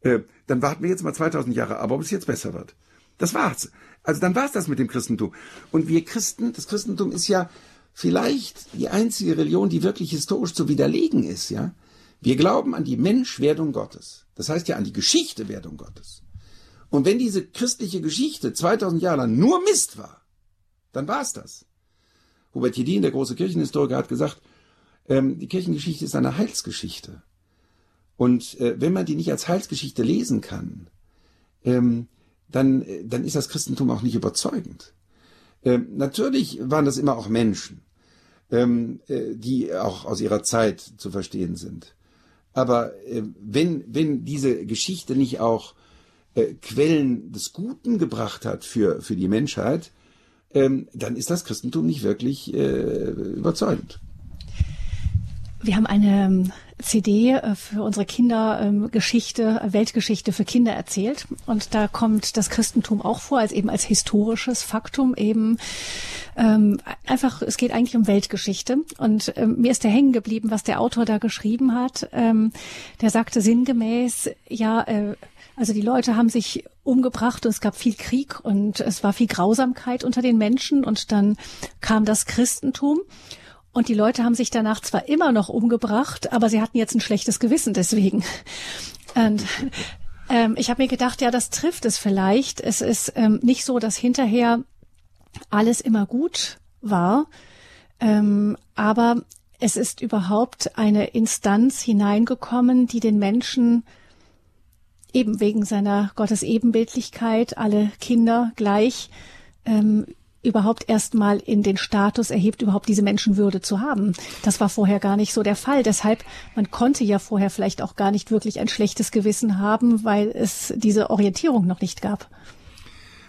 B: äh, dann warten wir jetzt mal 2000 Jahre ab, ob es jetzt besser wird. Das war's. Also dann war's das mit dem Christentum. Und wir Christen, das Christentum ist ja vielleicht die einzige Religion, die wirklich historisch zu widerlegen ist, ja. Wir glauben an die Menschwerdung Gottes. Das heißt ja an die Geschichtewerdung Gottes. Und wenn diese christliche Geschichte 2000 Jahre lang nur Mist war, dann war es das. Hubert Jedin, der große Kirchenhistoriker, hat gesagt, ähm, die Kirchengeschichte ist eine Heilsgeschichte. Und äh, wenn man die nicht als Heilsgeschichte lesen kann, ähm, dann, äh, dann ist das Christentum auch nicht überzeugend. Ähm, natürlich waren das immer auch Menschen ähm, äh, die auch aus ihrer Zeit zu verstehen sind. Aber äh, wenn, wenn diese Geschichte nicht auch äh, Quellen des Guten gebracht hat für, für die Menschheit, ähm, dann ist das Christentum nicht wirklich äh, überzeugend.
A: Wir haben eine ähm, CD äh, für unsere Kinder ähm, Geschichte, Weltgeschichte für Kinder erzählt. Und da kommt das Christentum auch vor, als eben als historisches Faktum eben ähm, einfach, es geht eigentlich um Weltgeschichte. Und ähm, mir ist der hängen geblieben, was der Autor da geschrieben hat. Ähm, der sagte sinngemäß, ja, äh, also die Leute haben sich umgebracht und es gab viel Krieg und es war viel Grausamkeit unter den Menschen und dann kam das Christentum. Und die Leute haben sich danach zwar immer noch umgebracht, aber sie hatten jetzt ein schlechtes Gewissen deswegen. Und ähm, ich habe mir gedacht, ja, das trifft es vielleicht. Es ist ähm, nicht so, dass hinterher alles immer gut war, ähm, aber es ist überhaupt eine Instanz hineingekommen, die den Menschen eben wegen seiner Gottes Ebenbildlichkeit alle Kinder gleich ähm, überhaupt erstmal in den Status erhebt, überhaupt diese Menschenwürde zu haben. Das war vorher gar nicht so der Fall. Deshalb, man konnte ja vorher vielleicht auch gar nicht wirklich ein schlechtes Gewissen haben, weil es diese Orientierung noch nicht gab.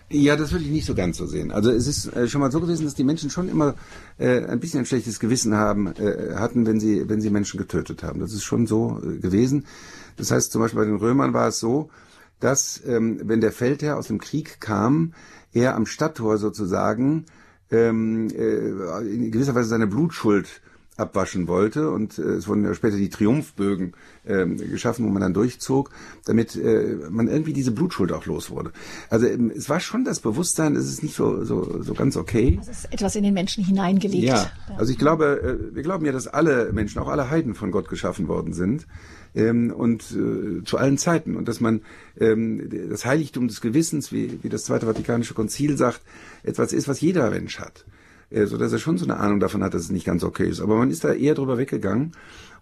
B: Ja, das würde ich nicht so ganz so sehen. Also es ist äh, schon mal so gewesen, dass die Menschen schon immer äh, ein bisschen ein schlechtes Gewissen haben, äh, hatten, wenn sie, wenn sie Menschen getötet haben. Das ist schon so äh, gewesen. Das heißt, zum Beispiel bei den Römern war es so, dass ähm, wenn der Feldherr aus dem Krieg kam, er am Stadttor sozusagen ähm, äh, in gewisser Weise seine Blutschuld abwaschen wollte und äh, es wurden ja später die Triumphbögen äh, geschaffen, wo man dann durchzog, damit äh, man irgendwie diese Blutschuld auch los wurde. Also ähm, es war schon das Bewusstsein, es ist nicht so so, so ganz okay.
A: Es ist etwas in den Menschen hineingelegt.
B: Ja, also ich glaube, äh, wir glauben ja, dass alle Menschen, auch alle Heiden von Gott geschaffen worden sind ähm, und äh, zu allen Zeiten und dass man ähm, das Heiligtum des Gewissens, wie, wie das Zweite Vatikanische Konzil sagt, etwas ist, was jeder Mensch hat. äh, so dass er schon so eine Ahnung davon hat, dass es nicht ganz okay ist. Aber man ist da eher drüber weggegangen.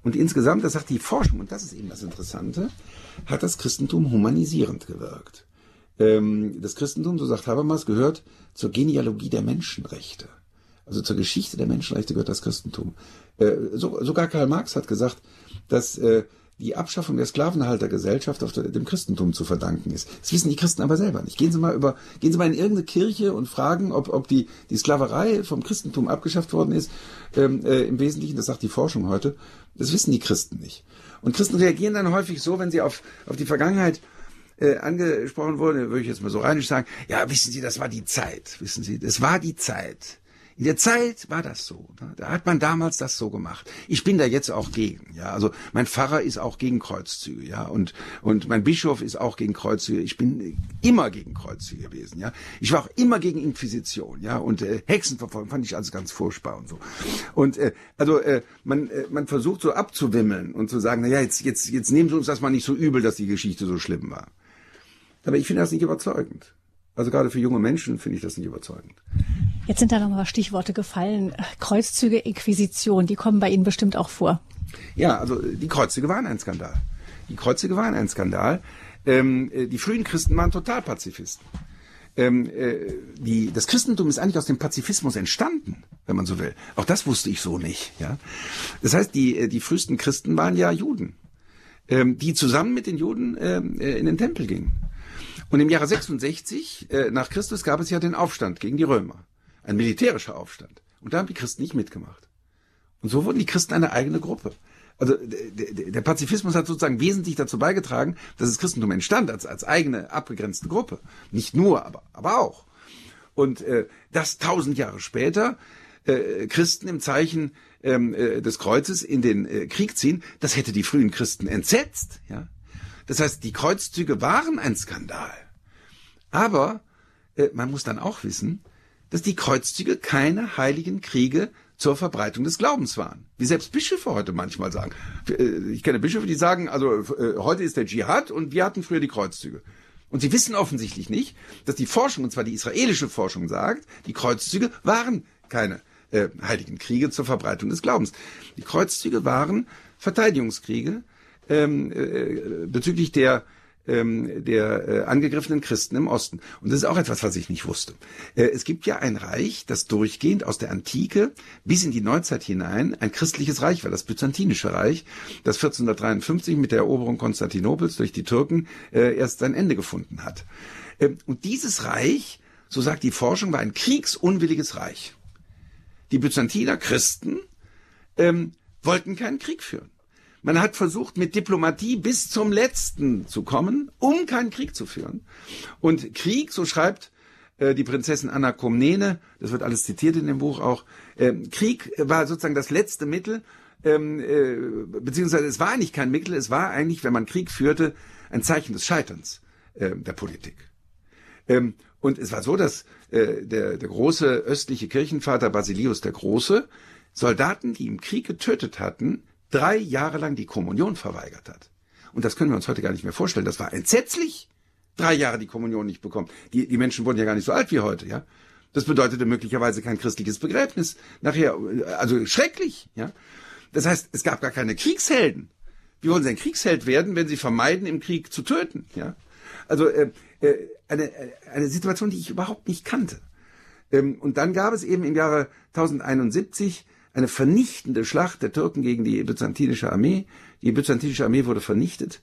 B: Und insgesamt, das sagt die Forschung, und das ist eben das Interessante, hat das Christentum humanisierend gewirkt. Ähm, das Christentum, so sagt Habermas, gehört zur Genealogie der Menschenrechte. Also zur Geschichte der Menschenrechte gehört das Christentum. Äh, so, sogar Karl Marx hat gesagt, dass äh, die Abschaffung der Sklavenhaltergesellschaft auf dem Christentum zu verdanken ist. Das wissen die Christen aber selber nicht. Gehen Sie mal über, gehen Sie mal in irgendeine Kirche und fragen, ob, ob die, die Sklaverei vom Christentum abgeschafft worden ist. Ähm, äh, Im Wesentlichen, das sagt die Forschung heute, das wissen die Christen nicht. Und Christen reagieren dann häufig so, wenn sie auf, auf die Vergangenheit äh, angesprochen wurden, würde ich jetzt mal so reinisch sagen, ja, wissen Sie, das war die Zeit, wissen Sie, das war die Zeit. In der Zeit war das so. Ne? Da hat man damals das so gemacht. Ich bin da jetzt auch gegen. Ja, also mein Pfarrer ist auch gegen Kreuzzüge. Ja, und und mein Bischof ist auch gegen Kreuzzüge. Ich bin immer gegen Kreuzzüge gewesen. Ja, ich war auch immer gegen Inquisition. Ja, und äh, Hexenverfolgung fand ich alles ganz furchtbar und so. Und äh, also äh, man äh, man versucht so abzuwimmeln und zu sagen, na ja, jetzt jetzt jetzt nehmen Sie uns das mal nicht so übel, dass die Geschichte so schlimm war. Aber ich finde das nicht überzeugend. Also gerade für junge Menschen finde ich das nicht überzeugend.
A: Jetzt sind da noch mal Stichworte gefallen. Kreuzzüge, Inquisition, die kommen bei Ihnen bestimmt auch vor.
B: Ja, also die Kreuzzüge waren ein Skandal. Die Kreuzzüge waren ein Skandal. Ähm, äh, die frühen Christen waren Totalpazifisten. Ähm, äh, die, das Christentum ist eigentlich aus dem Pazifismus entstanden, wenn man so will. Auch das wusste ich so nicht. Ja, das heißt, die äh, die frühesten Christen waren ja Juden, ähm, die zusammen mit den Juden ähm, äh, in den Tempel gingen. Und im Jahre 66 äh, nach Christus gab es ja den Aufstand gegen die Römer. Ein militärischer Aufstand. Und da haben die Christen nicht mitgemacht. Und so wurden die Christen eine eigene Gruppe. Also der, Pazifismus hat sozusagen wesentlich dazu beigetragen, dass das Christentum entstand als, als eigene abgegrenzte Gruppe. Nicht nur, aber, aber auch. Und äh, das tausend Jahre später äh, Christen im Zeichen ähm, äh, des Kreuzes in den äh, Krieg ziehen, das hätte die frühen Christen entsetzt. Ja? Das heißt, die Kreuzzüge waren ein Skandal. Aber äh, man muss dann auch wissen, dass die Kreuzzüge keine heiligen Kriege zur Verbreitung des Glaubens waren. Wie selbst Bischöfe heute manchmal sagen. Äh, ich kenne Bischöfe, die sagen, also äh, heute ist der Dschihad und wir hatten früher die Kreuzzüge. Und sie wissen offensichtlich nicht, dass die Forschung, und zwar die israelische Forschung sagt, die Kreuzzüge waren keine äh, heiligen Kriege zur Verbreitung des Glaubens. Die Kreuzzüge waren Verteidigungskriege ähm, äh, bezüglich der ähm, der äh, angegriffenen Christen im Osten. Und das ist auch etwas, was ich nicht wusste. Äh, es gibt ja ein Reich, das durchgehend aus der Antike bis in die Neuzeit hinein ein christliches Reich war, das Byzantinische Reich, das 1453 mit der Eroberung Konstantinopels durch die Türken äh, erst sein Ende gefunden hat. Ähm, und dieses Reich, so sagt die Forschung, war ein kriegsunwilliges Reich. Die Byzantiner Christen ähm, wollten keinen Krieg führen. Man hat versucht, mit Diplomatie bis zum Letzten zu kommen, um keinen Krieg zu führen. Und Krieg, so schreibt äh, die Prinzessin Anna Komnene, das wird alles zitiert in dem Buch auch, äh, Krieg war sozusagen das letzte Mittel, ähm, äh, beziehungsweise es war eigentlich kein Mittel, es war eigentlich, wenn man Krieg führte, ein Zeichen des Scheiterns äh, der Politik. Ähm, und es war so, dass äh, der, der große östliche Kirchenvater Basilius der Große Soldaten, die im Krieg getötet hatten, drei Jahre lang die Kommunion verweigert hat. Und das können wir uns heute gar nicht mehr vorstellen. Das war entsetzlich. Drei Jahre die Kommunion nicht bekommen. Die, die Menschen wurden ja gar nicht so alt wie heute, ja. Das bedeutete möglicherweise kein christliches Begräbnis. Nachher, also schrecklich, ja. Das heißt, es gab gar keine Kriegshelden. Wie wollen sie ein Kriegsheld werden, wenn sie vermeiden, im Krieg zu töten, ja? Also äh, äh, eine, eine Situation, die ich überhaupt nicht kannte. Ähm, und dann gab es eben im Jahre 1071 eine vernichtende Schlacht der Türken gegen die byzantinische Armee. Die byzantinische Armee wurde vernichtet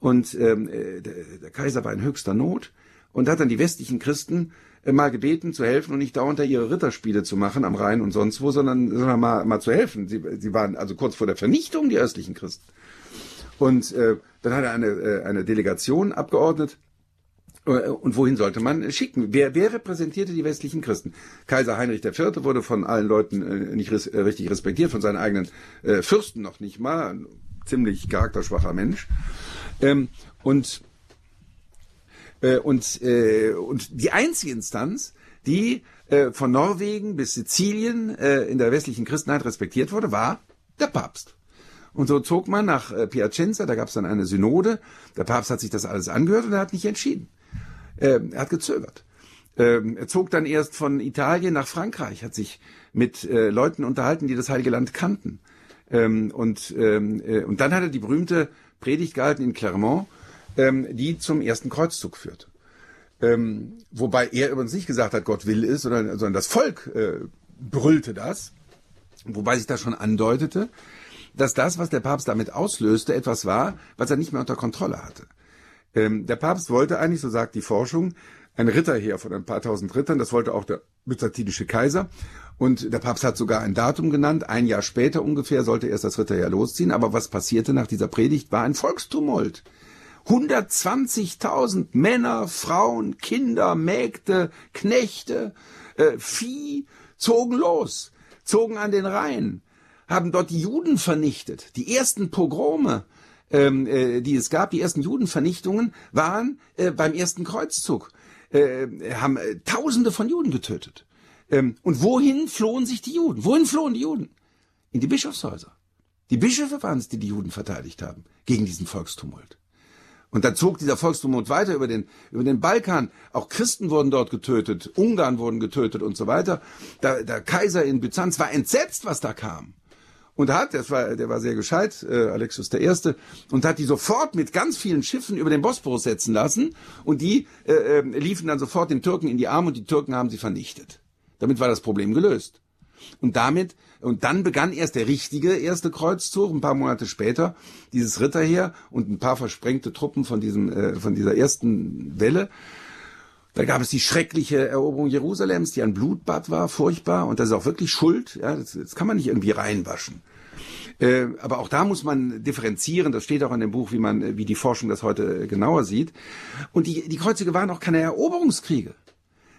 B: und ähm, äh, der, der Kaiser war in höchster Not und hat dann die westlichen Christen äh, mal gebeten zu helfen und nicht dauernd da ihre Ritterspiele zu machen am Rhein und sonst wo, sondern, sondern mal, mal zu helfen. Sie, sie waren also kurz vor der Vernichtung, die östlichen Christen. Und äh, dann hat er eine, äh, eine Delegation abgeordnet und wohin sollte man schicken? Wer, wer repräsentierte die westlichen Christen? Kaiser Heinrich IV. wurde von allen Leuten äh, nicht res, äh, richtig respektiert, von seinen eigenen äh, Fürsten noch nicht mal. Ein ziemlich charakterschwacher Mensch. Ähm, und, äh, und, äh, und die einzige Instanz, die äh, von Norwegen bis Sizilien äh, in der westlichen Christenheit respektiert wurde, war der Papst. Und so zog man nach äh, Piacenza, da gab es dann eine Synode. Der Papst hat sich das alles angehört und er hat nicht entschieden. Äh, er hat gezögert. Ähm, er zog dann erst von Italien nach Frankreich, hat sich mit äh, Leuten unterhalten, die das Heilige Land kannten. Ähm, und, ähm, äh, und dann hat er die berühmte Predigt gehalten in Clermont, ähm, die zum ersten Kreuzzug führt. Ähm, wobei er übrigens nicht gesagt hat, Gott will es, sondern, sondern das Volk äh, brüllte das. Wobei sich das schon andeutete, dass das, was der Papst damit auslöste, etwas war, was er nicht mehr unter Kontrolle hatte. Ähm, der Papst wollte eigentlich, so sagt die Forschung, ein Ritterheer von ein paar tausend Rittern. Das wollte auch der byzantinische Kaiser. Und der Papst hat sogar ein Datum genannt. Ein Jahr später ungefähr sollte erst das Ritterheer losziehen. Aber was passierte nach dieser Predigt, war ein Volkstumult. 120.000 Männer, Frauen, Kinder, Mägde, Knechte, äh, Vieh zogen los, zogen an den Rhein, haben dort die Juden vernichtet. Die ersten Pogrome, ähm, äh, die es gab, die ersten Judenvernichtungen, waren äh, beim ersten Kreuzzug. Äh, haben äh, Tausende von Juden getötet. Ähm, und wohin flohen sich die Juden? Wohin flohen die Juden? In die Bischofshäuser. Die Bischöfe waren es, die die Juden verteidigt haben gegen diesen Volkstumult. Und dann zog dieser Volkstumult weiter über den, über den Balkan. Auch Christen wurden dort getötet, Ungarn wurden getötet und so weiter. Der, der Kaiser in Byzanz war entsetzt, was da kam. Und hat, das war, der war sehr gescheit, äh, Alexius I., und hat die sofort mit ganz vielen Schiffen über den Bosporus setzen lassen. Und die äh, äh, liefen dann sofort den Türken in die Arme und die Türken haben sie vernichtet. Damit war das Problem gelöst. Und damit, und dann begann erst der richtige erste Kreuzzug, ein paar Monate später, dieses Ritterheer und ein paar versprengte Truppen von diesem, äh, von dieser ersten Welle. Da gab es die schreckliche Eroberung Jerusalems, die ein Blutbad war, furchtbar, und das ist auch wirklich Schuld, ja, das, das kann man nicht irgendwie reinwaschen. Äh, aber auch da muss man differenzieren, das steht auch in dem Buch, wie man, wie die Forschung das heute genauer sieht. Und die, die Kreuzzüge waren auch keine Eroberungskriege.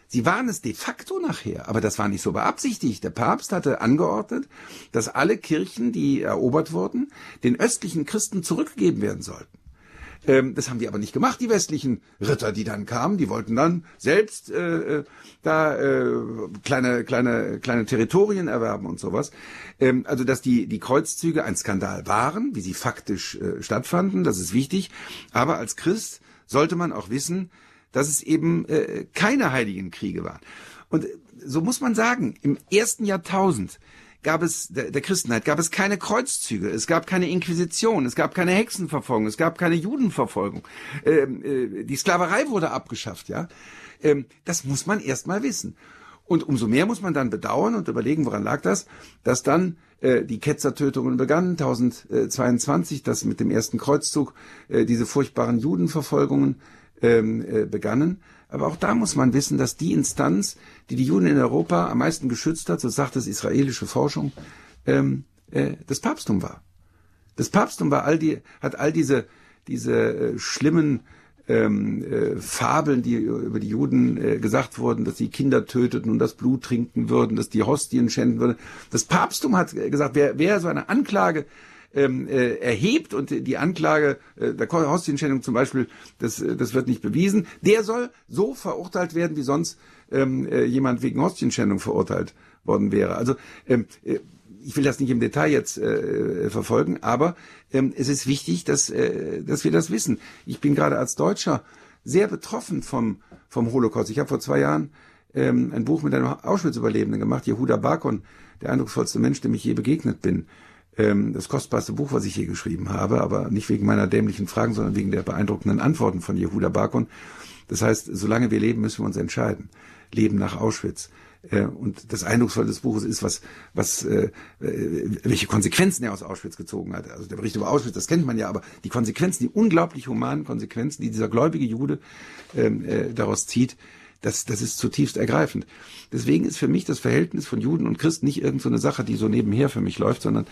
B: Sie waren es de facto nachher, aber das war nicht so beabsichtigt. Der Papst hatte angeordnet, dass alle Kirchen, die erobert wurden, den östlichen Christen zurückgegeben werden sollten. Ähm, das haben die aber nicht gemacht, die westlichen Ritter, die dann kamen. Die wollten dann selbst äh, äh da äh, kleine, kleine, kleine Territorien erwerben und sowas. Ähm, also, dass die, die Kreuzzüge ein Skandal waren, wie sie faktisch äh, stattfanden, das ist wichtig. Aber als Christ sollte man auch wissen, dass es eben äh, keine heiligen Kriege waren. Und so muss man sagen, im ersten Jahrtausend gab es der, der Christenheit gab es keine Kreuzzüge, es gab keine Inquisition, es gab keine Hexenverfolgung, es gab keine Judenverfolgung. Ähm, äh, die Sklaverei wurde abgeschafft, ja. Ähm, das muss man erst mal wissen. Und umso mehr muss man dann bedauern und überlegen, woran lag das, dass dann äh, die Ketzertötungen begannen, 1022, dass mit dem ersten Kreuzzug äh, diese furchtbaren Judenverfolgungen ähm, äh, begannen. Aber auch da muss man wissen, dass die Instanz, die die Juden in Europa am meisten geschützt hat, so sagt es israelische Forschung, ähm, äh, das Papsttum war. Das Papsttum war all die, hat all diese, diese äh, schlimmen ähm, äh, Fabeln, die über die Juden äh, gesagt wurden, dass sie Kinder töteten und das Blut trinken würden, dass die Hostien schänden würden. Das Papsttum hat gesagt, wer, wer so eine Anklage ähm, äh, erhebt und die Anklage äh, der Hostienschändung zum Beispiel, das, äh, das wird nicht bewiesen, der soll so verurteilt werden, wie sonst ähm, äh, jemand wegen Hostienschändung verurteilt worden wäre. Also ähm, äh, ich will das nicht im Detail jetzt äh, verfolgen, aber ähm, es ist wichtig, dass, äh, dass wir das wissen. Ich bin gerade als Deutscher sehr betroffen vom, vom Holocaust. Ich habe vor zwei Jahren ähm, ein Buch mit einem Auschwitz-Überlebenden gemacht, Jehuda Bakon, der eindrucksvollste Mensch, dem ich je begegnet bin ähm, das kostbarste Buch, was ich je geschrieben habe, aber nicht wegen meiner dämlichen Fragen, sondern wegen der beeindruckenden Antworten von Jehuda Bakon. Das heißt, solange wir leben, müssen wir uns entscheiden. Leben nach Auschwitz. Äh, und das Eindrucksvolle des Buches ist, was, was, äh, äh, welche Konsequenzen er aus Auschwitz gezogen hat. Also der Bericht über Auschwitz, das kennt man ja, aber die Konsequenzen, die unglaublich humanen Konsequenzen, die dieser gläubige Jude ähm, äh, daraus zieht, das, das ist zutiefst ergreifend. Deswegen ist für mich das Verhältnis von Juden und Christen nicht irgendeine so Sache, die so nebenher für mich läuft, sondern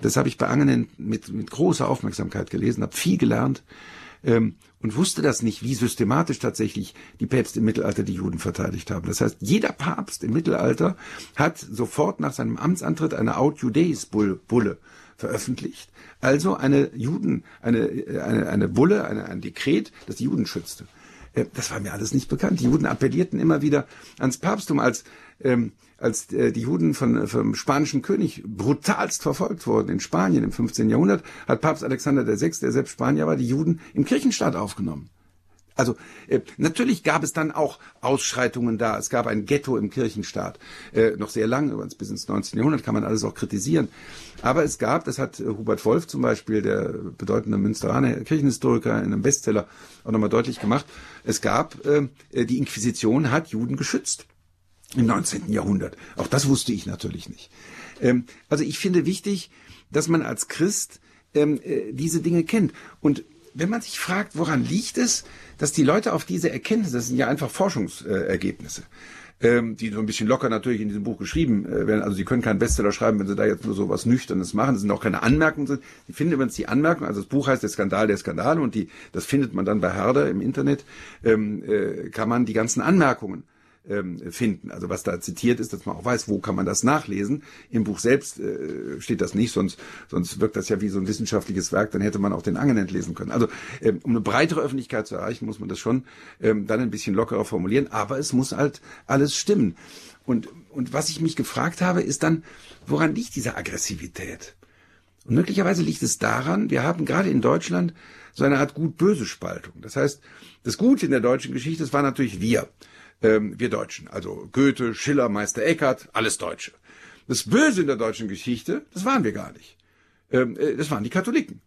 B: das habe ich bei Angenen mit, mit großer Aufmerksamkeit gelesen, habe viel gelernt ähm, und wusste das nicht, wie systematisch tatsächlich die Päpste im Mittelalter die Juden verteidigt haben. Das heißt, jeder Papst im Mittelalter hat sofort nach seinem Amtsantritt eine Aut Judeis Bulle veröffentlicht. Also eine Juden, eine, eine, eine Bulle, eine, ein Dekret, das die Juden schützte. Das war mir alles nicht bekannt. Die Juden appellierten immer wieder ans Papsttum, als, ähm, als äh, die Juden von, vom spanischen König brutalst verfolgt wurden in Spanien im 15. Jahrhundert, hat Papst Alexander VI., der selbst Spanier war, die Juden im Kirchenstaat aufgenommen. Also äh, natürlich gab es dann auch Ausschreitungen da. Es gab ein Ghetto im Kirchenstaat. Äh, noch sehr lange, übrigens bis ins 19. Jahrhundert kann man alles auch kritisieren. Aber es gab, das hat äh, Hubert Wolf zum Beispiel, der bedeutende Münsteraner Kirchenhistoriker, in einem Bestseller auch nochmal deutlich gemacht, es gab, äh, die Inquisition hat Juden geschützt im 19. Jahrhundert. Auch das wusste ich natürlich nicht. Ähm, also ich finde wichtig, dass man als Christ ähm, äh, diese Dinge kennt. Und wenn man sich fragt, woran liegt es, dass die Leute auf diese Erkenntnisse, das sind ja einfach Forschungsergebnisse, ähm, die so ein bisschen locker natürlich in diesem Buch geschrieben äh, werden. Also sie können keinen Bestseller schreiben, wenn sie da jetzt nur so was Nüchternes machen. Das sind auch keine Anmerkungen. Sie finden übrigens die Anmerkungen, also das Buch heißt Der Skandal der Skandale und die, das findet man dann bei Herder im Internet, ähm, äh, kann man die ganzen Anmerkungen ähm, finden. Also was da zitiert ist, dass man auch weiß, wo kann man das nachlesen. Im Buch selbst äh, steht das nicht, sonst, sonst wirkt das ja wie so ein wissenschaftliches Werk, dann hätte man auch den Angeln entlesen können. Also ähm, um eine breitere Öffentlichkeit zu erreichen, muss man das schon ähm, dann ein bisschen lockerer formulieren, aber es muss halt alles stimmen. Und, und was ich mich gefragt habe, ist dann, woran liegt diese Aggressivität? Und möglicherweise liegt es daran, wir haben gerade in Deutschland so eine Art gut-böse Spaltung. Das heißt, das Gute in der deutschen Geschichte, das war natürlich wir ähm, wir Deutschen. Also Goethe, Schiller, Meister Eckhart, alles Deutsche. Das Böse in der deutschen Geschichte, das waren wir gar nicht. Ähm, äh, das waren die Katholiken.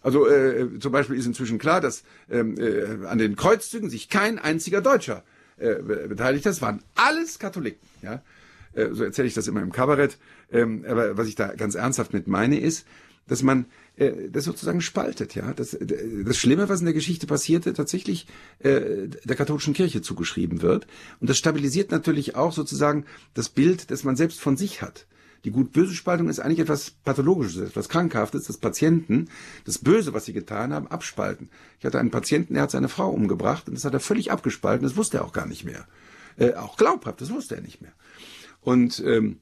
B: Also äh, zum Beispiel ist inzwischen klar, dass ähm, äh, an den Kreuzzügen sich kein einziger Deutscher äh, beteiligt hat. Das waren alles Katholiken. Ja? Äh, so erzähle ich das immer im Kabarett. Ähm, aber was ich da ganz ernsthaft mit meine, ist, dass man äh, das sozusagen spaltet, ja. Das, das Schlimme, was in der Geschichte passierte, tatsächlich äh, der katholischen Kirche zugeschrieben wird. Und das stabilisiert natürlich auch sozusagen das Bild, das man selbst von sich hat. Die Gut-Böse-Spaltung ist eigentlich etwas Pathologisches, etwas Krankhaftes, dass Patienten das Böse, was sie getan haben, abspalten. Ich hatte einen Patienten, der hat seine Frau umgebracht und das hat er völlig abgespalten, das wusste er auch gar nicht mehr. Äh, auch glaubhaft, das wusste er nicht mehr. Und ähm,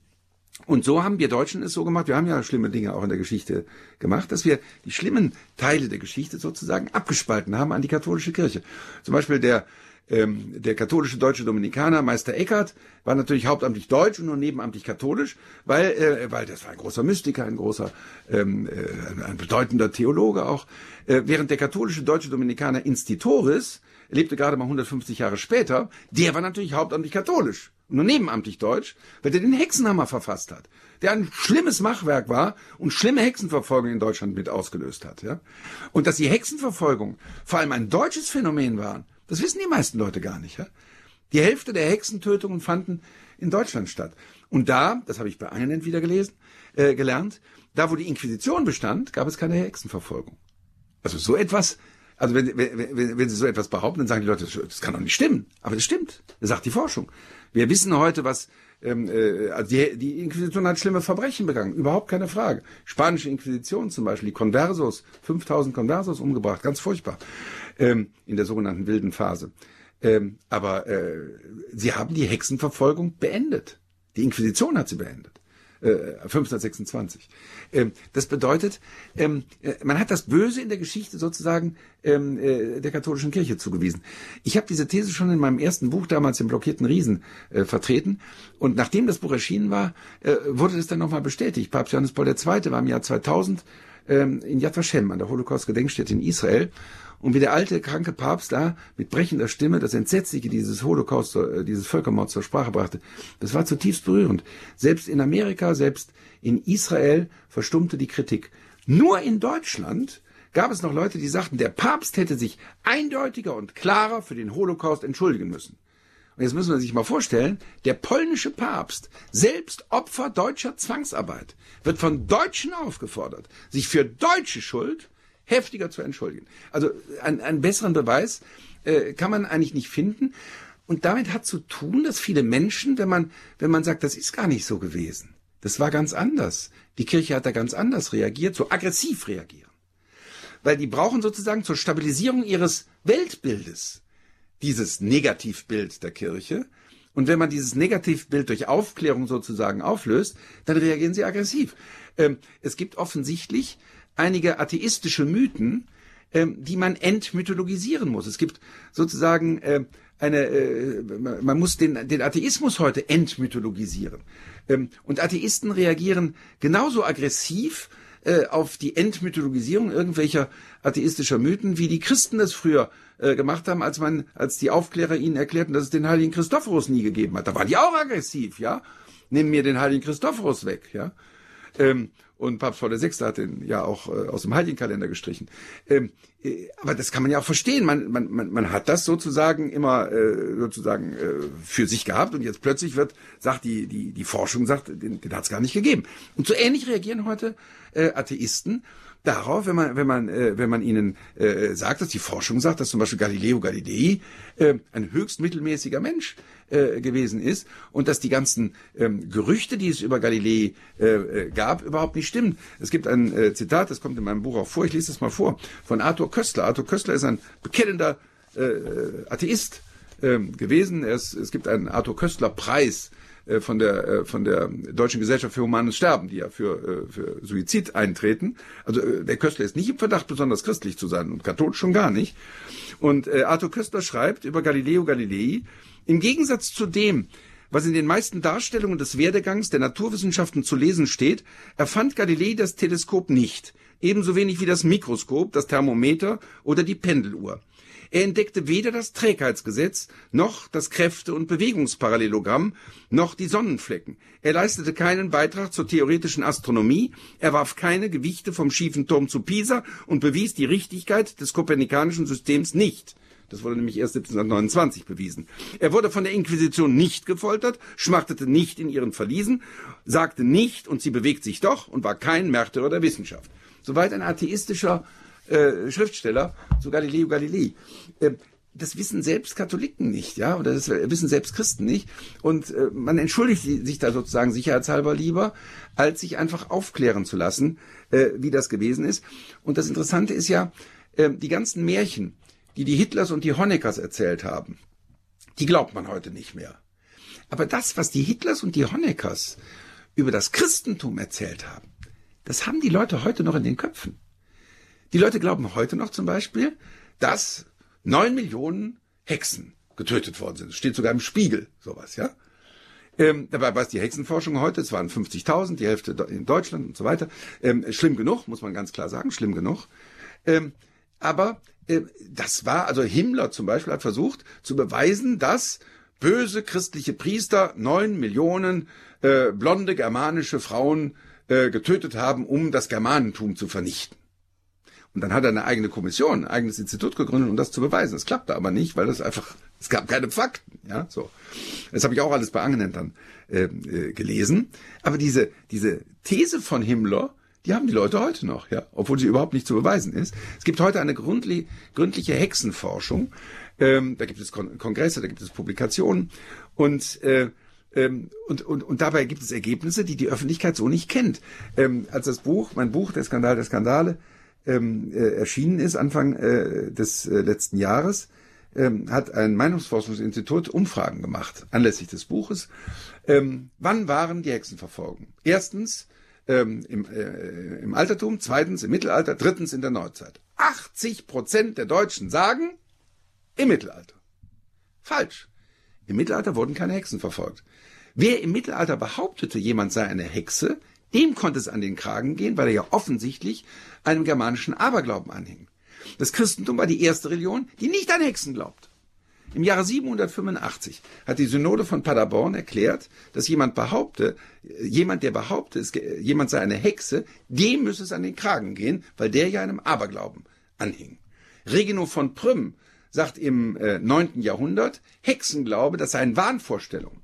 B: und so haben wir Deutschen es so gemacht, wir haben ja schlimme Dinge auch in der Geschichte gemacht, dass wir die schlimmen Teile der Geschichte sozusagen abgespalten haben an die katholische Kirche. Zum Beispiel der, ähm, der katholische deutsche Dominikaner Meister Eckhart war natürlich hauptamtlich deutsch und nur nebenamtlich katholisch, weil, äh, weil das war ein großer Mystiker, ein großer, ähm, äh, ein, bedeutender Theologe auch. Äh, während der katholische deutsche Dominikaner Institoris, lebte gerade mal 150 Jahre später, der war natürlich hauptamtlich katholisch nur nebenamtlich deutsch, weil der den Hexenhammer verfasst hat, der ein schlimmes Machwerk war und schlimme Hexenverfolgung in Deutschland mit ausgelöst hat. Ja? Und dass die Hexenverfolgung vor allem ein deutsches Phänomen waren, das wissen die meisten Leute gar nicht. Ja? Die Hälfte der Hexentötungen fanden in Deutschland statt. Und da, das habe ich bei Einend wieder gelesen, äh, gelernt, da wo die Inquisition bestand, gab es keine Hexenverfolgung. Also so etwas also wenn, wenn, wenn Sie so etwas behaupten, dann sagen die Leute, das kann doch nicht stimmen. Aber das stimmt. Das sagt die Forschung. Wir wissen heute, was ähm, äh, also die, die Inquisition hat schlimme Verbrechen begangen, überhaupt keine Frage. Spanische Inquisition zum Beispiel, die Conversos, 5000 Conversos umgebracht, ganz furchtbar, ähm, in der sogenannten wilden Phase. Ähm, aber äh, sie haben die Hexenverfolgung beendet. Die Inquisition hat sie beendet. 1526. Äh, ähm, das bedeutet, ähm, äh, man hat das Böse in der Geschichte sozusagen ähm, äh, der katholischen Kirche zugewiesen. Ich habe diese These schon in meinem ersten Buch damals im blockierten Riesen vertreten und nachdem das Buch erschienen war, wurde das dann nochmal bestätigt. Papst Johannes Paul II. war im Jahr 2000 in Yad Vashem an der Holocaust-Gedenkstätte in Israel und wie der alte, kranke Papst da mit brechender Stimme das Entsetzliche dieses Holocaust, äh, dieses Völkermords zur Sprache brachte, das war zutiefst berührend. Selbst in Amerika, selbst in Israel verstummte die Kritik. Nur in Deutschland gab es noch Leute, die sagten, der Papst hätte sich eindeutiger und klarer für den Holocaust entschuldigen müssen. Und jetzt müssen wir sich mal vorstellen, der polnische Papst, selbst Opfer deutscher Zwangsarbeit, wird von Deutschen aufgefordert, sich für deutsche Schuld heftiger zu entschuldigen. Also einen, einen besseren Beweis äh, kann man eigentlich nicht finden. Und damit hat zu tun, dass viele Menschen, wenn man, wenn man sagt, das ist gar nicht so gewesen, das war ganz anders. Die Kirche hat da ganz anders reagiert, so aggressiv reagieren. Weil die brauchen sozusagen zur Stabilisierung ihres Weltbildes dieses Negativbild der Kirche. Und wenn man dieses Negativbild durch Aufklärung sozusagen auflöst, dann reagieren sie aggressiv. Ähm, es gibt offensichtlich einige atheistische Mythen, ähm, die man entmythologisieren muss. Es gibt sozusagen äh, eine, äh, man muss den, den Atheismus heute entmythologisieren. Ähm, und Atheisten reagieren genauso aggressiv äh, auf die Entmythologisierung irgendwelcher atheistischer Mythen, wie die Christen das früher äh, gemacht haben, als man, als die Aufklärer ihnen erklärten, dass es den heiligen Christophorus nie gegeben hat. Da waren die auch aggressiv, ja. Nimm mir den heiligen Christophorus weg, ja. Ähm, und Papst Paul VI. hat den ja auch äh, aus dem Heiligenkalender gestrichen. Ähm, äh, aber das kann man ja auch verstehen. Man, man, man, man hat das sozusagen immer äh, sozusagen äh, für sich gehabt und jetzt plötzlich wird, sagt die, die, die Forschung, sagt, den, den hat es gar nicht gegeben. Und so ähnlich reagieren heute äh, Atheisten darauf, wenn man, wenn man, äh, wenn man ihnen äh, sagt, dass die Forschung sagt, dass zum Beispiel Galileo Galilei äh, ein höchst mittelmäßiger Mensch äh, gewesen ist und dass die ganzen ähm, Gerüchte, die es über Galilei äh, äh, gab, überhaupt nicht stimmen. Es gibt ein äh, Zitat, das kommt in meinem Buch auch vor, ich lese das mal vor, von Arthur Köstler. Arthur Köstler ist ein bekennender äh, Atheist äh, gewesen. Ist, es gibt einen Arthur Köstler Preis äh, von der äh, von der Deutschen Gesellschaft für Humanes Sterben, die ja für, äh, für Suizid eintreten. Also der Köstler ist nicht im Verdacht, besonders christlich zu sein und katholisch schon gar nicht. Und Arthur Köstler schreibt über Galileo Galilei, im Gegensatz zu dem, was in den meisten Darstellungen des Werdegangs der Naturwissenschaften zu lesen steht, erfand Galilei das Teleskop nicht, ebenso wenig wie das Mikroskop, das Thermometer oder die Pendeluhr. Er entdeckte weder das Trägheitsgesetz, noch das Kräfte- und Bewegungsparallelogramm, noch die Sonnenflecken. Er leistete keinen Beitrag zur theoretischen Astronomie, er warf keine Gewichte vom schiefen Turm zu Pisa und bewies die Richtigkeit des kopernikanischen Systems nicht. Das wurde nämlich erst 1729 bewiesen. Er wurde von der Inquisition nicht gefoltert, schmachtete nicht in ihren Verliesen, sagte nicht und sie bewegt sich doch und war kein Märtyrer der Wissenschaft. Soweit ein atheistischer äh, Schriftsteller zu Galileo Galilei. Äh, das wissen selbst Katholiken nicht, ja, oder das wissen selbst Christen nicht. Und äh, man entschuldigt sich da sozusagen sicherheitshalber lieber, als sich einfach aufklären zu lassen, äh, wie das gewesen ist. Und das Interessante ist ja, äh, die ganzen Märchen, die die Hitlers und die Honeckers erzählt haben, die glaubt man heute nicht mehr. Aber das, was die Hitlers und die Honeckers über das Christentum erzählt haben, das haben die Leute heute noch in den Köpfen. Die Leute glauben heute noch zum Beispiel, dass neun Millionen Hexen getötet worden sind. Das steht sogar im Spiegel, sowas, ja. Ähm, dabei weiß die Hexenforschung heute, es waren 50.000, die Hälfte in Deutschland und so weiter. Ähm, schlimm genug, muss man ganz klar sagen, schlimm genug. Ähm, aber äh, das war, also Himmler zum Beispiel hat versucht zu beweisen, dass böse christliche Priester neun Millionen äh, blonde germanische Frauen äh, getötet haben, um das Germanentum zu vernichten. Und dann hat er eine eigene Kommission, ein eigenes Institut gegründet, um das zu beweisen. Das klappte aber nicht, weil das einfach, es gab keine Fakten. Ja, so. Das habe ich auch alles bei Angenent dann äh, äh, gelesen. Aber diese diese These von Himmler, die haben die Leute heute noch, ja, obwohl sie überhaupt nicht zu beweisen ist. Es gibt heute eine gründli gründliche Hexenforschung. Ähm, da gibt es Kon Kongresse, da gibt es Publikationen und äh, ähm, und, und, und dabei gibt es Ergebnisse, die die Öffentlichkeit so nicht kennt. Ähm, als das Buch, mein Buch, der Skandal der Skandale, ähm, äh, erschienen ist, Anfang äh, des äh, letzten Jahres, ähm, hat ein Meinungsforschungsinstitut Umfragen gemacht, anlässlich des Buches. Ähm, wann waren die Hexenverfolgungen? Erstens, ähm, im, äh, im Altertum, zweitens im Mittelalter, drittens in der Neuzeit. 80 Prozent der Deutschen sagen im Mittelalter. Falsch. Im Mittelalter wurden keine Hexen verfolgt. Wer im Mittelalter behauptete, jemand sei eine Hexe, dem konnte es an den Kragen gehen, weil er ja offensichtlich einem germanischen Aberglauben anhing. Das Christentum war die erste Religion, die nicht an Hexen glaubt. Im Jahre 785 hat die Synode von Paderborn erklärt, dass jemand behaupte, jemand, der behauptet, jemand sei eine Hexe, dem müsse es an den Kragen gehen, weil der ja einem Aberglauben anhing. Regino von Prüm sagt im äh, 9. Jahrhundert, Hexenglaube, das seien Wahnvorstellungen.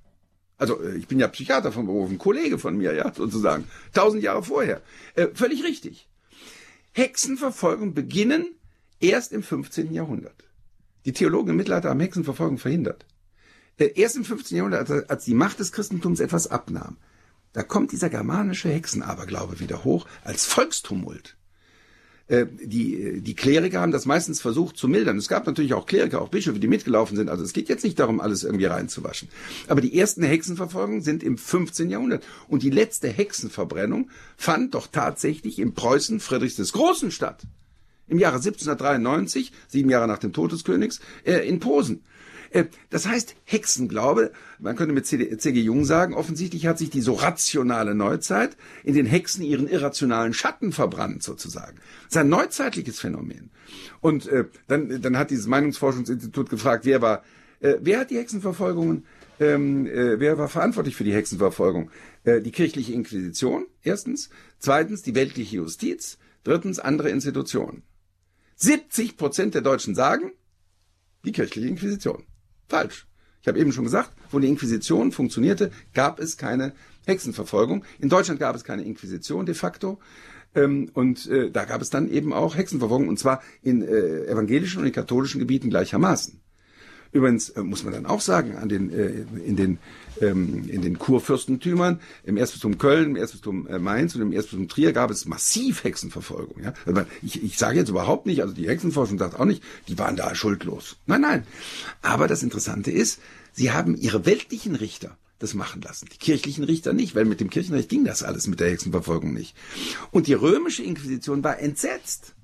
B: Also äh, ich bin ja Psychiater von Beruf, ein Kollege von mir, ja, sozusagen, tausend Jahre vorher. Äh, völlig richtig. Hexenverfolgung beginnen erst im 15. Jahrhundert. Die Theologen im Mittelalter haben Hexenverfolgung verhindert. Äh, erst im 15. Jahrhundert, als die Macht des Christentums etwas abnahm, da kommt dieser germanische Hexenaberglaube wieder hoch als Volkstumult. Äh, die, die Kleriker haben das meistens versucht zu mildern. Es gab natürlich auch Kleriker, auch Bischöfe, die mitgelaufen sind. Also es geht jetzt nicht darum, alles irgendwie reinzuwaschen. Aber die ersten Hexenverfolgungen sind im 15. Jahrhundert. Und die letzte Hexenverbrennung fand doch tatsächlich in Preußen Friedrichs des Großen statt. Im Jahre 1793, sieben Jahre nach dem Tod des Königs, äh, in Posen. Äh, das heißt, Hexenglaube, man könnte mit C.G. Jung sagen, offensichtlich hat sich die so rationale Neuzeit in den Hexen ihren irrationalen Schatten verbrannt, sozusagen. Das ist ein neuzeitliches Phänomen. Und äh, dann, dann hat dieses Meinungsforschungsinstitut gefragt, wer war, äh, wer hat die Hexenverfolgungen, ähm, äh, wer war verantwortlich für die Hexenverfolgung? Äh, die kirchliche Inquisition, erstens. Zweitens, die weltliche Justiz. Drittens, andere Institutionen. 70 Prozent der Deutschen sagen, die kirchliche Inquisition. Falsch. Ich habe eben schon gesagt, wo die Inquisition funktionierte, gab es keine Hexenverfolgung. In Deutschland gab es keine Inquisition de facto. Ähm, und äh, da gab es dann eben auch Hexenverfolgung, und zwar in äh, evangelischen und in katholischen Gebieten gleichermaßen. Übrigens äh, muss man dann auch sagen, an den, äh, in, den, ähm, in den Kurfürstentümern, im Erzbistum Köln, im Erzbistum äh, Mainz und im Erzbistum Trier gab es massiv Hexenverfolgung. Ja? Also ich, ich sage jetzt überhaupt nicht, also die Hexenforschung sagt auch nicht, die waren da schuldlos. Nein, nein. Aber das Interessante ist, sie haben ihre weltlichen Richter das machen lassen. Die kirchlichen Richter nicht, weil mit dem Kirchenrecht ging das alles mit der Hexenverfolgung nicht. Und die römische Inquisition war entsetzt.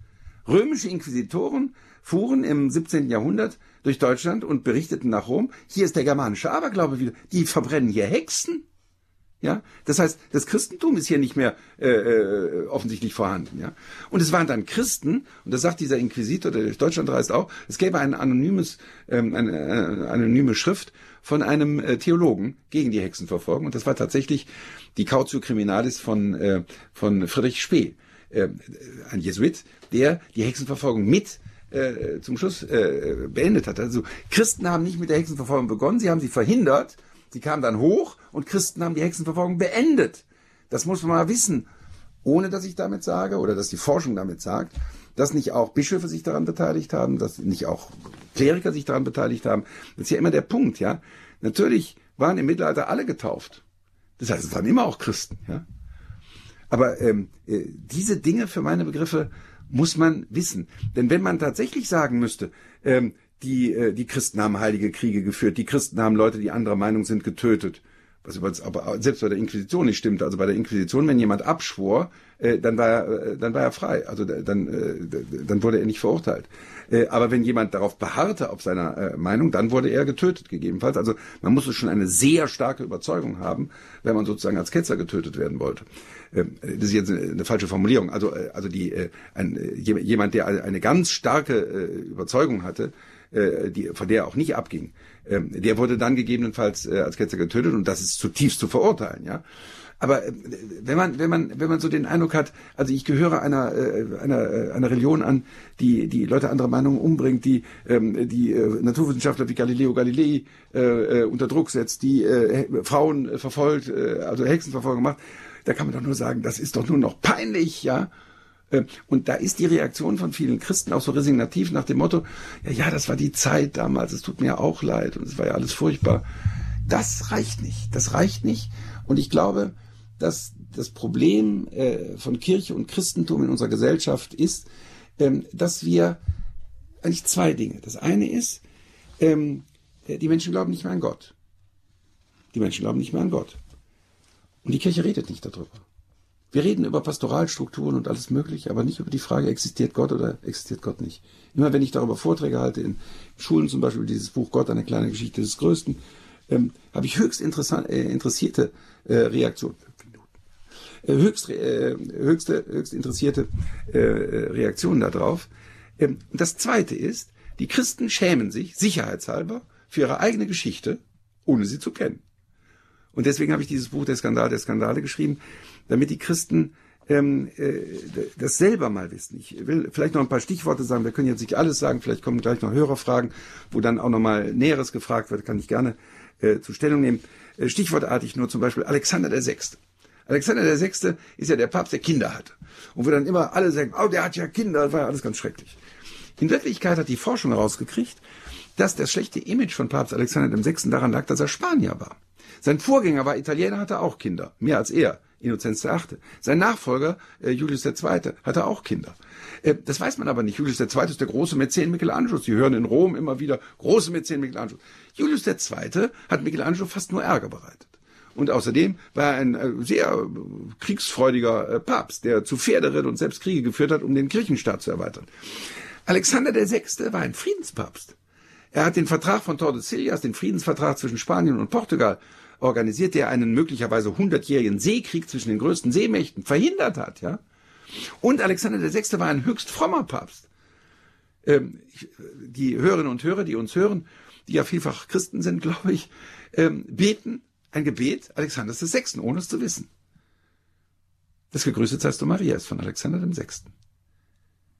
B: Römische Inquisitoren fuhren im 17. Jahrhundert durch Deutschland und berichteten nach Rom, hier ist der germanische Aberglaube wieder, die verbrennen hier Hexen. Ja, das heißt, das Christentum ist hier nicht mehr äh, äh, offensichtlich vorhanden. Ja, und es waren dann Christen, und das sagt dieser Inquisitor, der durch Deutschland reist auch. Es gäbe ein anonymes, ähm, eine, eine äh, anonyme Schrift von einem äh, Theologen gegen die Hexenverfolgung, und das war tatsächlich die Cautio Criminalis von äh, von Friedrich Spee, äh, ein Jesuit, der die Hexenverfolgung mit äh, zum Schluss äh, beendet hat. Also Christen haben nicht mit der Hexenverfolgung begonnen, sie haben sie verhindert, sie kamen dann hoch und Christen haben die Hexenverfolgung beendet. Das muss man mal wissen, ohne dass ich damit sage oder dass die Forschung damit sagt, dass nicht auch Bischöfe sich daran beteiligt haben, dass nicht auch Kleriker sich daran beteiligt haben. Das ist ja immer der Punkt, ja. Natürlich waren im Mittelalter alle getauft. Das heißt, es waren immer auch Christen, ja. Aber ähm, äh, diese Dinge für meine Begriffe muss man wissen. Denn wenn man tatsächlich sagen müsste, ähm, die, äh, die Christen haben heilige Kriege geführt, die Christen haben Leute, die anderer Meinung sind, getötet, was übrigens aber selbst bei der Inquisition nicht stimmte. Also bei der Inquisition, wenn jemand abschwor, äh, dann war er, äh, dann war er frei. Also dann, äh, dann wurde er nicht verurteilt. Äh, aber wenn jemand darauf beharrte auf seiner äh, Meinung, dann wurde er getötet gegebenenfalls. Also man musste schon eine sehr starke Überzeugung haben, wenn man sozusagen als Ketzer getötet werden wollte. Ähm, das ist jetzt eine, falsche Formulierung. Also äh, also die äh, ein, äh, jemand, der eine ganz starke Überzeugung hatte, die, von der er auch nicht abging, ähm, der wurde dann gegebenenfalls als Ketzer getötet und das ist zutiefst zu verurteilen, ja. Aber wenn man, wenn man, wenn man so den Eindruck hat, also ich gehöre einer, einer, einer Religion an, die, die Leute anderer Meinungen umbringt, die, ähm, die Naturwissenschaftler wie Galileo Galilei unter Druck setzt, die Frauen verfolgt, also Hexenverfolgung macht, da kann man doch nur sagen, das ist doch nur noch peinlich, ja. Ähm, und da ist die Reaktion von vielen Christen auch so resignativ nach dem Motto, ja, ja, das war die Zeit damals, es tut mir auch leid und es war ja alles furchtbar. Das reicht nicht. Das reicht nicht. Und ich glaube, dass das Problem äh, von Kirche und Christentum in unserer Gesellschaft ist, ähm, dass wir eigentlich zwei Dinge. Das eine ist, ähm, die Menschen glauben nicht mehr an Gott. Die Menschen glauben nicht mehr an Gott. Und die Kirche redet nicht darüber. Wir reden über Pastoralstrukturen und alles Mögliche, aber nicht über die Frage, existiert Gott oder existiert Gott nicht. Immer wenn ich darüber Vorträge halte, in Schulen zum Beispiel, dieses Buch Gott, eine kleine Geschichte des Größten, ähm, habe ich höchst interessant, äh, interessierte äh, Reaktionen. Äh, höchst, äh, höchste, höchst interessierte äh, Reaktionen darauf. Ähm, das Zweite ist, die Christen schämen sich, sicherheitshalber, für ihre eigene Geschichte, ohne sie zu kennen. Und deswegen habe ich dieses Buch Der Skandal der Skandale geschrieben, damit die Christen ähm, äh, das selber mal wissen. Ich will vielleicht noch ein paar Stichworte sagen. Wir können jetzt nicht alles sagen. Vielleicht kommen gleich noch Hörerfragen, wo dann auch noch mal Näheres gefragt wird. Kann ich gerne äh, zur Stellung nehmen. Äh, stichwortartig nur zum Beispiel Alexander der Sechste. Alexander der Sechste ist ja der Papst, der Kinder hatte. Und wo dann immer alle sagen, oh, der hat ja Kinder, das war ja alles ganz schrecklich. In Wirklichkeit hat die Forschung herausgekriegt, dass das schlechte Image von Papst Alexander dem Sechsten daran lag, dass er Spanier war. Sein Vorgänger war Italiener, hatte auch Kinder, mehr als er, Innozenz VIII. Sein Nachfolger, äh, Julius II., hatte auch Kinder. Äh, das weiß man aber nicht. Julius II. ist der große Mäzen Michelangelos. Sie hören in Rom immer wieder große Mäzen Michelangelos. Julius II. hat Michelangelo fast nur Ärger bereitet. Und außerdem war er ein äh, sehr äh, kriegsfreudiger äh, Papst, der zu Pferde ritt und selbst Kriege geführt hat, um den Kirchenstaat zu erweitern. Alexander VI. war ein Friedenspapst. Er hat den Vertrag von Tordesillas, den Friedensvertrag zwischen Spanien und Portugal, organisiert, der einen möglicherweise hundertjährigen Seekrieg zwischen den größten Seemächten verhindert hat, ja. Und Alexander VI. war ein höchst frommer Papst. Ähm, die Hörerinnen und Hörer, die uns hören, die ja vielfach Christen sind, glaube ich, ähm, beten ein Gebet Alexanders VI., ohne es zu wissen. Das Gegrüßet seist du Maria ist von Alexander VI.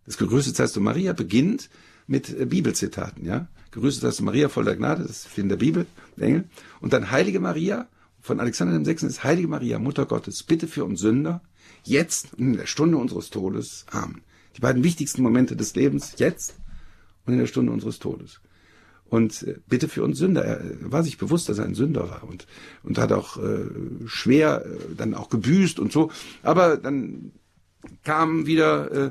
B: Das Gegrüßet seist du Maria beginnt mit äh, Bibelzitaten, ja. Gegrüßet seist du Maria voll der Gnade, das ist in der Bibel, der Engel. Und dann Heilige Maria, von Alexander VI. ist Heilige Maria, Mutter Gottes, bitte für uns Sünder, jetzt und in der Stunde unseres Todes. Amen. Die beiden wichtigsten Momente des Lebens, jetzt und in der Stunde unseres Todes. Und äh, bitte für uns Sünder. Er war sich bewusst, dass er ein Sünder war und, und hat auch äh, schwer äh, dann auch gebüßt und so. Aber dann kam wieder, äh,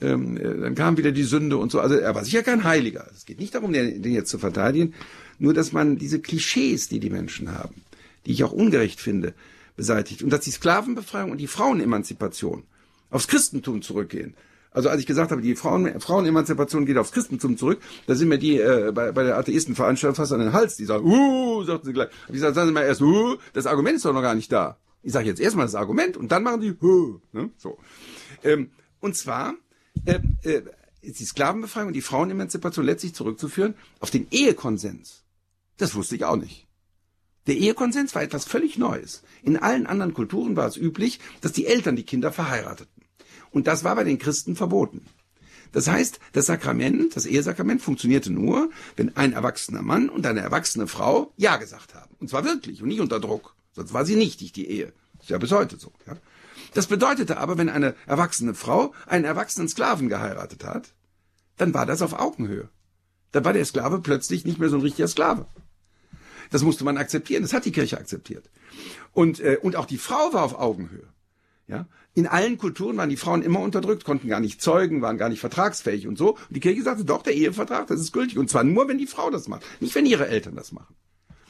B: ähm, äh, dann kam wieder die Sünde und so. Also er war sicher kein Heiliger. Es geht nicht darum, den, den jetzt zu verteidigen, nur dass man diese Klischees, die die Menschen haben, die ich auch ungerecht finde, beseitigt und dass die Sklavenbefreiung und die Frauenemanzipation aufs Christentum zurückgehen. Also als ich gesagt habe, die Frauen, Frauenemanzipation geht aufs Christentum zurück, da sind mir die äh, bei, bei der Atheistenveranstaltung fast an den Hals. Die sagen, uh, sagten sie gleich. Ich sage, sagen Sie mal erst, uh, das Argument ist doch noch gar nicht da. Ich sage jetzt erstmal das Argument und dann machen die, uh, ne? so. Ähm, und zwar äh, äh, ist die Sklavenbefreiung und die Frauenemanzipation letztlich zurückzuführen auf den Ehekonsens. Das wusste ich auch nicht. Der Ehekonsens war etwas völlig Neues. In allen anderen Kulturen war es üblich, dass die Eltern die Kinder verheirateten. Und das war bei den Christen verboten. Das heißt, das Sakrament, das Ehesakrament funktionierte nur, wenn ein erwachsener Mann und eine erwachsene Frau Ja gesagt haben. Und zwar wirklich und nicht unter Druck. Sonst war sie nichtig, die Ehe. Ist ja bis heute so. Ja? Das bedeutete aber, wenn eine erwachsene Frau einen erwachsenen Sklaven geheiratet hat, dann war das auf Augenhöhe. Dann war der Sklave plötzlich nicht mehr so ein richtiger Sklave. Das musste man akzeptieren. Das hat die Kirche akzeptiert. Und, äh, und auch die Frau war auf Augenhöhe. Ja? In allen Kulturen waren die Frauen immer unterdrückt, konnten gar nicht zeugen, waren gar nicht vertragsfähig und so. Und die Kirche sagte, doch, der Ehevertrag, das ist gültig. Und zwar nur, wenn die Frau das macht, nicht wenn ihre Eltern das machen.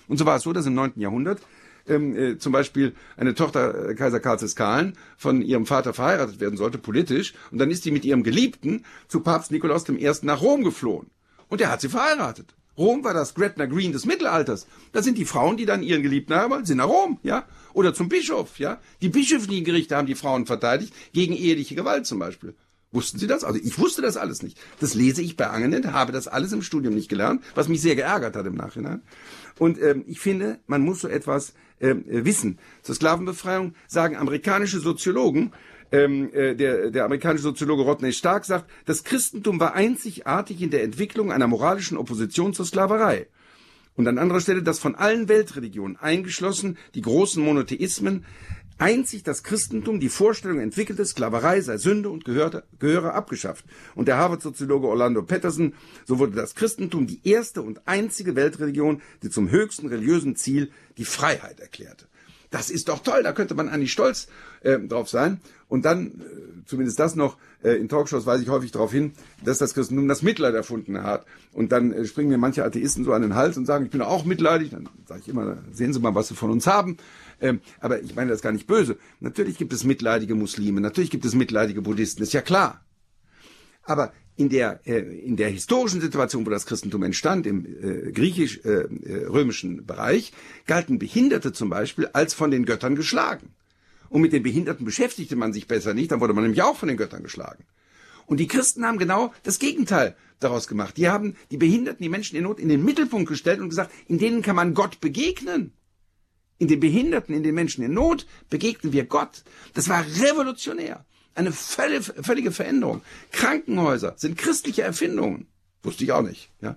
B: Und so war es so, dass im 9. Jahrhundert ähm, äh, zum Beispiel eine Tochter äh, Kaiser Karls des Kahlen von ihrem Vater verheiratet werden sollte, politisch. Und dann ist sie mit ihrem Geliebten zu Papst Nikolaus I. nach Rom geflohen. Und er hat sie verheiratet. Rom war das Gretna Green des Mittelalters. Da sind die Frauen, die dann ihren Geliebten haben, sind nach Rom, ja oder zum Bischof, ja. Die bischöflichen Gerichte haben die Frauen verteidigt gegen eheliche Gewalt zum Beispiel. Wussten Sie das? Also ich wusste das alles nicht. Das lese ich bei Angenet, habe das alles im Studium nicht gelernt, was mich sehr geärgert hat im Nachhinein. Und ähm, ich finde, man muss so etwas ähm, wissen. Zur Sklavenbefreiung sagen amerikanische Soziologen, ähm, äh, der, der amerikanische Soziologe Rodney Stark sagt, das Christentum war einzigartig in der Entwicklung einer moralischen Opposition zur Sklaverei. Und an anderer Stelle, dass von allen Weltreligionen, eingeschlossen die großen Monotheismen, einzig das Christentum die Vorstellung entwickelte, Sklaverei sei Sünde und gehörte, gehöre abgeschafft. Und der Harvard-Soziologe Orlando Patterson, so wurde das Christentum die erste und einzige Weltreligion, die zum höchsten religiösen Ziel die Freiheit erklärte. Das ist doch toll, da könnte man eigentlich stolz äh, drauf sein. Und dann, äh, zumindest das noch, äh, in Talkshows weise ich häufig darauf hin, dass das Christentum das Mitleid erfunden hat. Und dann äh, springen mir manche Atheisten so an den Hals und sagen, ich bin auch mitleidig. Dann sage ich immer, sehen Sie mal, was Sie von uns haben. Ähm, aber ich meine das gar nicht böse. Natürlich gibt es mitleidige Muslime, natürlich gibt es mitleidige Buddhisten, ist ja klar. Aber in der, äh, in der historischen Situation, wo das Christentum entstand, im äh, griechisch-römischen äh, Bereich, galten Behinderte zum Beispiel als von den Göttern geschlagen. Und mit den Behinderten beschäftigte man sich besser nicht, dann wurde man nämlich auch von den Göttern geschlagen. Und die Christen haben genau das Gegenteil daraus gemacht. Die haben die Behinderten, die Menschen in Not in den Mittelpunkt gestellt und gesagt, in denen kann man Gott begegnen. In den Behinderten, in den Menschen in Not begegnen wir Gott. Das war revolutionär. Eine völlige Veränderung. Krankenhäuser sind christliche Erfindungen. Wusste ich auch nicht. Ja?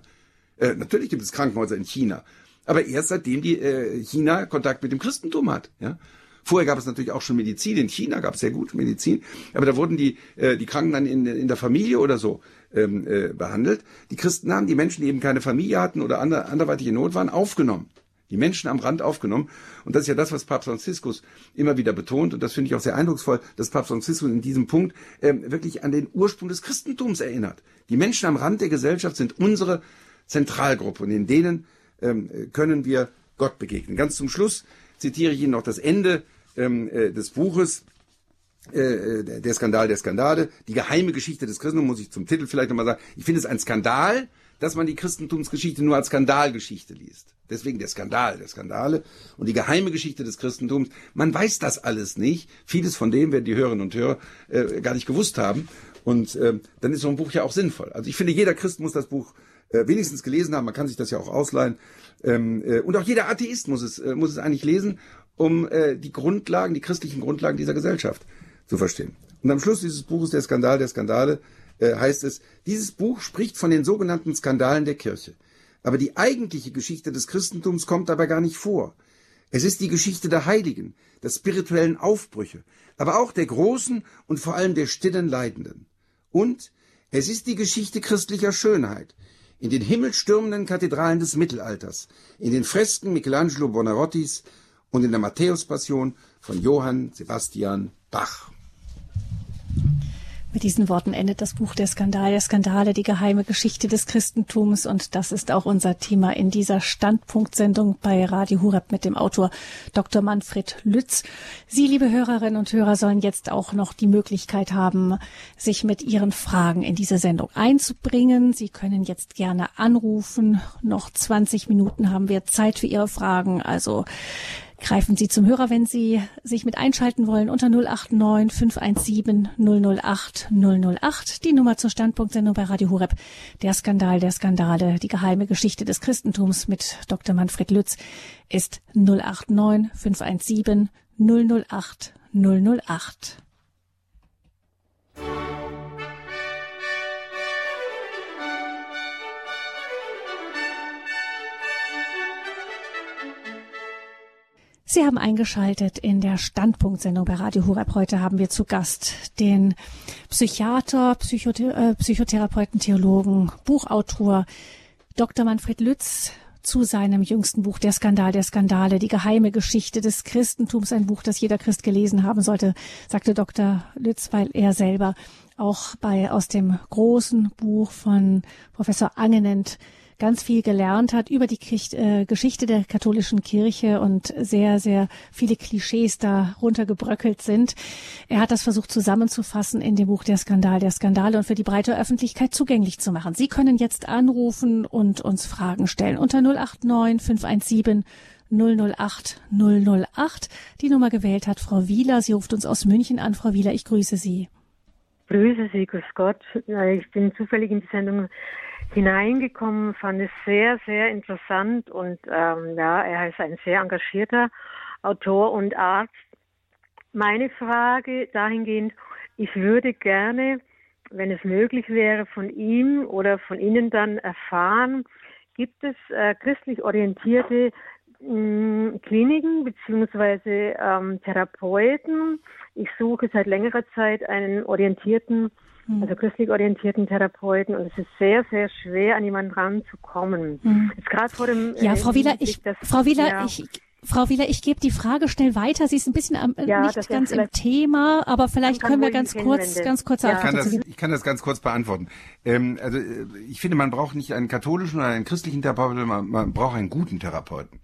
B: Äh, natürlich gibt es Krankenhäuser in China. Aber erst seitdem die äh, China Kontakt mit dem Christentum hat. Ja? Vorher gab es natürlich auch schon Medizin. In China gab es sehr gute Medizin. Aber da wurden die, äh, die Kranken dann in, in der Familie oder so ähm, äh, behandelt. Die Christen haben die Menschen, die eben keine Familie hatten oder ander, anderweitig in Not waren, aufgenommen die Menschen am Rand aufgenommen. Und das ist ja das, was Papst Franziskus immer wieder betont. Und das finde ich auch sehr eindrucksvoll, dass Papst Franziskus in diesem Punkt ähm, wirklich an den Ursprung des Christentums erinnert. Die Menschen am Rand der Gesellschaft sind unsere Zentralgruppe und in denen ähm, können wir Gott begegnen. Ganz zum Schluss zitiere ich Ihnen noch das Ende ähm, äh, des Buches äh, der Skandal der Skandale, die geheime Geschichte des Christentums, muss ich zum Titel vielleicht nochmal sagen. Ich finde es ein Skandal, dass man die Christentumsgeschichte nur als Skandalgeschichte liest. Deswegen der Skandal der Skandale und die geheime Geschichte des Christentums. Man weiß das alles nicht. Vieles von dem werden die Hörerinnen und Hörer äh, gar nicht gewusst haben. Und äh, dann ist so ein Buch ja auch sinnvoll. Also ich finde, jeder Christ muss das Buch äh, wenigstens gelesen haben. Man kann sich das ja auch ausleihen. Ähm, äh, und auch jeder Atheist muss es, äh, muss es eigentlich lesen, um äh, die Grundlagen, die christlichen Grundlagen dieser Gesellschaft zu verstehen. Und am Schluss dieses Buches Der Skandal der Skandale äh, heißt es, dieses Buch spricht von den sogenannten Skandalen der Kirche. Aber die eigentliche Geschichte des Christentums kommt dabei gar nicht vor. Es ist die Geschichte der Heiligen, der spirituellen Aufbrüche, aber auch der großen und vor allem der stillen Leidenden. Und es ist die Geschichte christlicher Schönheit, in den himmelstürmenden Kathedralen des Mittelalters, in den Fresken Michelangelo Bonarottis und in der Matthäuspassion von Johann Sebastian Bach.
A: Mit diesen Worten endet das Buch Der Skandal der Skandale, die geheime Geschichte des Christentums. Und das ist auch unser Thema in dieser Standpunktsendung bei Radio Hureb mit dem Autor Dr. Manfred Lütz. Sie, liebe Hörerinnen und Hörer, sollen jetzt auch noch die Möglichkeit haben, sich mit Ihren Fragen in diese Sendung einzubringen. Sie können jetzt gerne anrufen. Noch 20 Minuten haben wir Zeit für Ihre Fragen. Also Greifen Sie zum Hörer, wenn Sie sich mit einschalten wollen, unter 089 517 008 008. Die Nummer zur Standpunktsendung bei Radio Horeb. Der Skandal der Skandale, die geheime Geschichte des Christentums mit Dr. Manfred Lütz ist 089 517 008 008. Sie haben eingeschaltet in der Standpunktsendung bei Radio Hureb. Heute haben wir zu Gast den Psychiater, Psychothe äh, Psychotherapeuten, Theologen, Buchautor Dr. Manfred Lütz zu seinem jüngsten Buch Der Skandal der Skandale, die geheime Geschichte des Christentums, ein Buch, das jeder Christ gelesen haben sollte, sagte Dr. Lütz, weil er selber auch bei aus dem großen Buch von Professor Angenent ganz viel gelernt hat über die äh, Geschichte der katholischen Kirche und sehr, sehr viele Klischees da runtergebröckelt sind. Er hat das versucht zusammenzufassen in dem Buch Der Skandal der Skandale und für die breite Öffentlichkeit zugänglich zu machen. Sie können jetzt anrufen und uns Fragen stellen unter 089 517 008 008. Die Nummer gewählt hat Frau Wieler. Sie ruft uns aus München an. Frau Wieler, ich grüße Sie.
C: Grüße Sie, grüß Gott. Ich bin zufällig in die Sendung hineingekommen, fand es sehr, sehr interessant und ähm, ja, er ist ein sehr engagierter Autor und Arzt. Meine Frage dahingehend, ich würde gerne, wenn es möglich wäre, von ihm oder von Ihnen dann erfahren, gibt es äh, christlich orientierte mh, hm, Kliniken beziehungsweise ähm, Therapeuten. Ich suche seit längerer Zeit einen orientierten Mhm. also christlich orientierten Therapeuten. Und es ist sehr, sehr schwer, an jemanden ranzukommen.
A: Mhm. Jetzt gerade vor dem
C: Ja,
A: äh, Frau Wieler, ich, das, Frau Wieler, ja. ich Frau Wieler, ich gebe die Frage schnell weiter. Sie ist ein bisschen am, ja, nicht ganz im Thema, aber vielleicht können wir ganz kurz, ganz kurz
B: ja. ich, kann das, ich kann das ganz kurz beantworten. Ähm, also äh, ich finde, man braucht nicht einen katholischen oder einen christlichen Therapeuten, man, man braucht einen guten Therapeuten.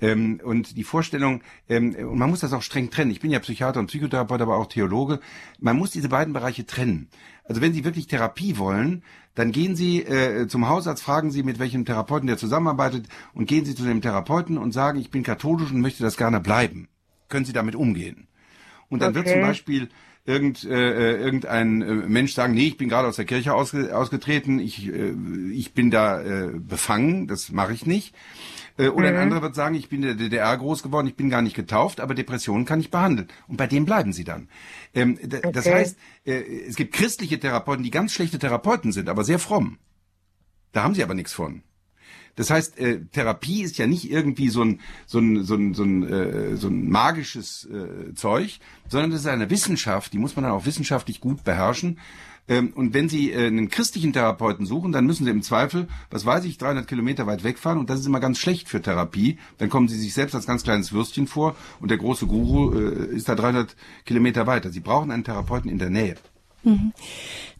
B: Ähm, und die Vorstellung, ähm, und man muss das auch streng trennen. Ich bin ja Psychiater und Psychotherapeut, aber auch Theologe. Man muss diese beiden Bereiche trennen. Also wenn Sie wirklich Therapie wollen, dann gehen Sie äh, zum Hausarzt, fragen Sie, mit welchem Therapeuten der zusammenarbeitet und gehen Sie zu dem Therapeuten und sagen, ich bin katholisch und möchte das gerne bleiben. Können Sie damit umgehen? Und dann okay. wird zum Beispiel irgend, äh, äh, irgendein äh, Mensch sagen, nee, ich bin gerade aus der Kirche ausge, ausgetreten, ich, äh, ich bin da äh, befangen, das mache ich nicht. Äh, oder mhm. ein anderer wird sagen, ich bin in der DDR groß geworden, ich bin gar nicht getauft, aber Depressionen kann ich behandeln. Und bei dem bleiben sie dann. Ähm, okay. Das heißt, äh, es gibt christliche Therapeuten, die ganz schlechte Therapeuten sind, aber sehr fromm. Da haben sie aber nichts von. Das heißt, äh, Therapie ist ja nicht irgendwie so ein so ein so ein so ein, äh, so ein magisches äh, Zeug, sondern das ist eine Wissenschaft, die muss man dann auch wissenschaftlich gut beherrschen. Ähm, und wenn Sie äh, einen christlichen Therapeuten suchen, dann müssen Sie im Zweifel, was weiß ich, 300 Kilometer weit wegfahren. Und das ist immer ganz schlecht für Therapie. Dann kommen Sie sich selbst als ganz kleines Würstchen vor und der große Guru äh, ist da 300 Kilometer weiter. Sie brauchen einen Therapeuten in der Nähe.
A: Mhm.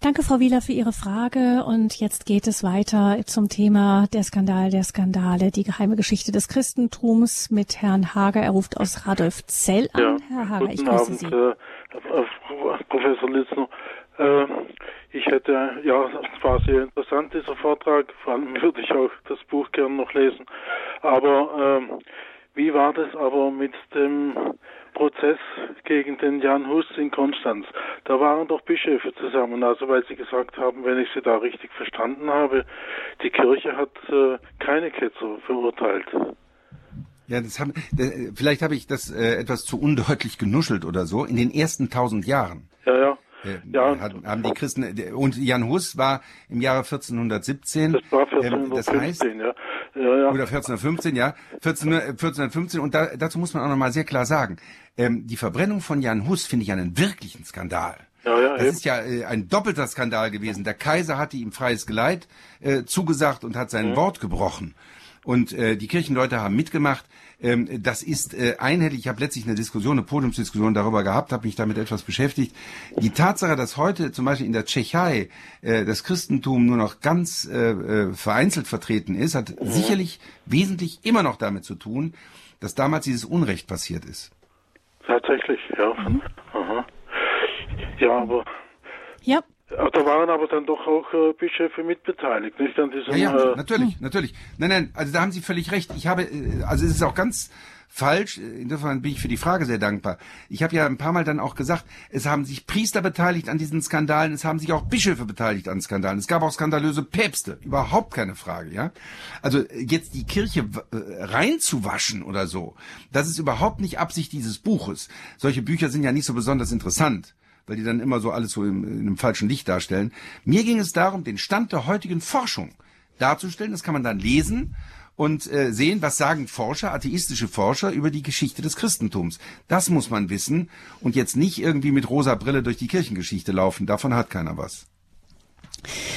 A: Danke, Frau Wieler, für Ihre Frage. Und jetzt geht es weiter zum Thema der Skandal der Skandale, die geheime Geschichte des Christentums mit Herrn Hager. Er ruft aus Radolfzell an.
D: Ja,
A: Herr Hager,
D: ich grüße Abend, Sie. Äh, Professor Litzner. Äh, ich hätte, ja, es war sehr interessant, dieser Vortrag. Vor allem würde ich auch das Buch gerne noch lesen. Aber äh, wie war das aber mit dem Prozess gegen den Jan Hus in Konstanz? Da waren doch Bischöfe zusammen, also weil sie gesagt haben, wenn ich sie da richtig verstanden habe, die Kirche hat äh, keine Ketzer verurteilt.
B: Ja, das haben, vielleicht habe ich das äh, etwas zu undeutlich genuschelt oder so. In den ersten tausend Jahren.
D: Ja, ja.
B: Äh, ja, haben die Christen und Jan Hus war im Jahre 1417.
D: Das war 1415, das heißt, ja. Ja, ja.
B: Oder 1415, ja. 14, 1415 und da, dazu muss man auch nochmal sehr klar sagen, ähm, die Verbrennung von Jan Hus finde ich einen wirklichen Skandal.
D: Ja, ja,
B: das eben. ist ja äh, ein doppelter Skandal gewesen. Der Kaiser hatte ihm freies Geleit äh, zugesagt und hat sein mhm. Wort gebrochen und äh, die Kirchenleute haben mitgemacht. Ähm, das ist äh, einhellig. Ich habe letztlich eine Diskussion, eine Podiumsdiskussion darüber gehabt, habe mich damit etwas beschäftigt. Die Tatsache, dass heute zum Beispiel in der Tschechei äh, das Christentum nur noch ganz äh, äh vereinzelt vertreten ist, hat mhm. sicherlich wesentlich immer noch damit zu tun, dass damals dieses Unrecht passiert ist.
D: Tatsächlich, ja. Mhm. Ja, aber.
A: Ja.
D: Da waren aber dann doch auch äh, Bischöfe mitbeteiligt, nicht an diesem.
B: Ja, ja, äh, natürlich, natürlich. Nein, nein, also da haben Sie völlig recht. Ich habe, äh, also es ist auch ganz falsch. Insofern bin ich für die Frage sehr dankbar. Ich habe ja ein paar Mal dann auch gesagt, es haben sich Priester beteiligt an diesen Skandalen, es haben sich auch Bischöfe beteiligt an Skandalen. Es gab auch skandalöse Päpste, überhaupt keine Frage, ja. Also jetzt die Kirche äh, reinzuwaschen oder so, das ist überhaupt nicht Absicht dieses Buches. Solche Bücher sind ja nicht so besonders interessant weil die dann immer so alles so im, in einem falschen Licht darstellen. Mir ging es darum, den Stand der heutigen Forschung darzustellen. Das kann man dann lesen und äh, sehen, was sagen Forscher, atheistische Forscher über die Geschichte des Christentums. Das muss man wissen und jetzt nicht irgendwie mit rosa Brille durch die Kirchengeschichte laufen. Davon hat keiner was.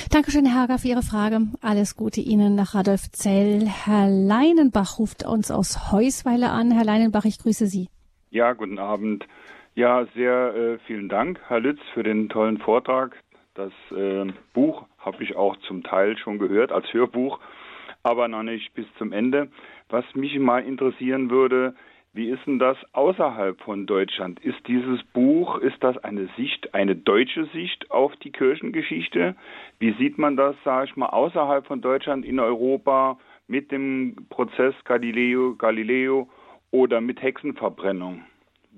A: Dankeschön, Herr Hager, für Ihre Frage. Alles Gute Ihnen nach Radolf Zell. Herr Leinenbach ruft uns aus Heusweiler an. Herr Leinenbach, ich grüße Sie.
E: Ja, guten Abend. Ja, sehr äh, vielen Dank, Herr Lütz, für den tollen Vortrag. Das äh, Buch habe ich auch zum Teil schon gehört als Hörbuch, aber noch nicht bis zum Ende. Was mich mal interessieren würde, wie ist denn das außerhalb von Deutschland? Ist dieses Buch, ist das eine Sicht, eine deutsche Sicht auf die Kirchengeschichte? Wie sieht man das, sage ich mal, außerhalb von Deutschland in Europa mit dem Prozess Galileo, Galileo oder mit Hexenverbrennung?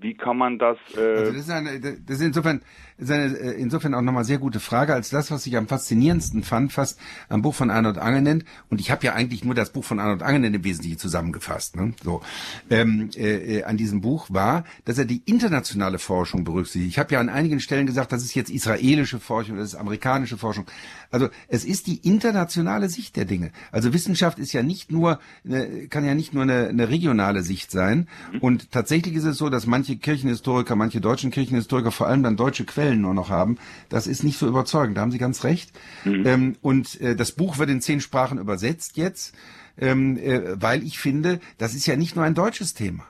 E: Wie kann man das?
B: Äh also das ist, eine, das ist insofern, ist eine, äh, insofern auch nochmal sehr gute Frage, als das, was ich am faszinierendsten fand, fast am Buch von Arnold Angelend. Und ich habe ja eigentlich nur das Buch von Arnold Angelend im Wesentlichen zusammengefasst. Ne? So ähm, äh, äh, an diesem Buch war, dass er die internationale Forschung berücksichtigt. Ich habe ja an einigen Stellen gesagt, das ist jetzt israelische Forschung, das ist amerikanische Forschung. Also es ist die internationale Sicht der Dinge. Also Wissenschaft ist ja nicht nur, eine, kann ja nicht nur eine, eine regionale Sicht sein. Mhm. Und tatsächlich ist es so, dass manche Kirchenhistoriker, manche deutschen Kirchenhistoriker vor allem dann deutsche Quellen nur noch haben. Das ist nicht so überzeugend. Da haben Sie ganz recht. Mhm. Ähm, und äh, das Buch wird in zehn Sprachen übersetzt jetzt, ähm, äh, weil ich finde, das ist ja nicht nur ein deutsches Thema.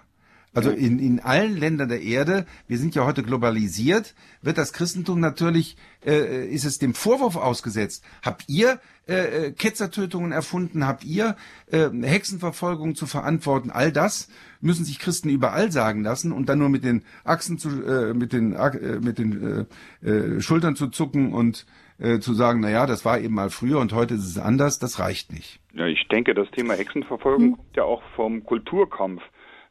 B: Also in, in allen Ländern der Erde, wir sind ja heute globalisiert, wird das Christentum natürlich, äh, ist es dem Vorwurf ausgesetzt. Habt ihr äh, äh Ketzertötungen erfunden? Habt ihr äh, Hexenverfolgung zu verantworten? All das müssen sich Christen überall sagen lassen und dann nur mit den Achsen zu, äh, mit den, äh, mit den äh, äh, Schultern zu zucken und äh, zu sagen, na ja, das war eben mal früher und heute ist es anders, das reicht nicht.
E: Ja, ich denke, das Thema Hexenverfolgung hm. kommt ja auch vom Kulturkampf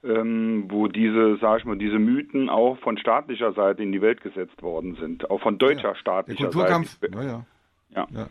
E: ähm, wo diese, sag ich mal, diese Mythen auch von staatlicher Seite in die Welt gesetzt worden sind, auch von deutscher ja, staatlicher
B: der Kulturkampf, Seite. Ja, ja. ja. ja.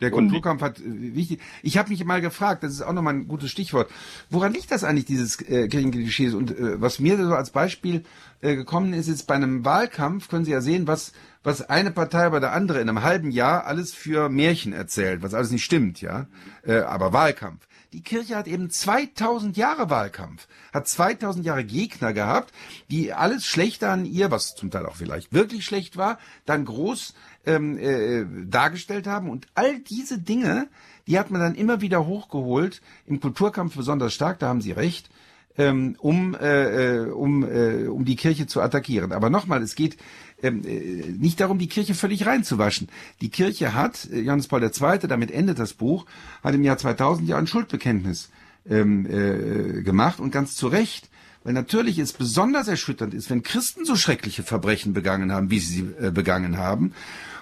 B: Der Kulturkampf hat äh, wichtig. Ich habe mich mal gefragt, das ist auch nochmal ein gutes Stichwort. Woran liegt das eigentlich, dieses äh, Kirchenklischee? Und äh, was mir so als Beispiel äh, gekommen ist, ist bei einem Wahlkampf können Sie ja sehen, was was eine Partei bei der andere in einem halben Jahr alles für Märchen erzählt, was alles nicht stimmt, ja. Äh, aber Wahlkampf. Die Kirche hat eben 2000 Jahre Wahlkampf, hat 2000 Jahre Gegner gehabt, die alles Schlechte an ihr, was zum Teil auch vielleicht wirklich schlecht war, dann groß ähm, äh, dargestellt haben. Und all diese Dinge, die hat man dann immer wieder hochgeholt, im Kulturkampf besonders stark, da haben Sie recht, ähm, um, äh, äh um, äh, um die Kirche zu attackieren. Aber nochmal, es geht ähm, äh, nicht darum, die Kirche völlig reinzuwaschen. Die Kirche hat, äh, Johannes Paul II., damit endet das Buch, hat im Jahr 2000 ja ein Schuldbekenntnis ähm, äh, gemacht und ganz zu Recht, weil natürlich es besonders erschütternd ist, wenn Christen so schreckliche Verbrechen begangen haben, wie sie sie äh, begangen haben.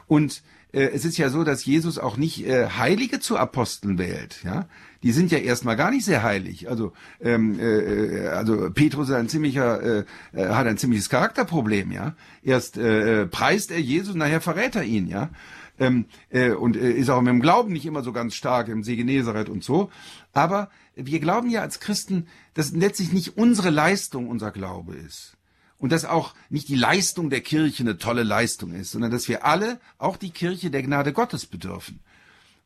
B: Und äh, es ist ja so, dass Jesus auch nicht äh, Heilige zu Aposteln wählt. Ja, die sind ja erstmal gar nicht sehr heilig. Also ähm, äh, also Petrus ist ein ziemlicher äh, äh hat ein ziemliches Charakterproblem. Ja, erst äh, preist er Jesus, nachher verrät er ihn. Ja. Ähm, äh, und äh, ist auch im Glauben nicht immer so ganz stark im See Genezareth und so. Aber wir glauben ja als Christen, dass letztlich nicht unsere Leistung unser Glaube ist und dass auch nicht die Leistung der Kirche eine tolle Leistung ist, sondern dass wir alle, auch die Kirche, der Gnade Gottes bedürfen.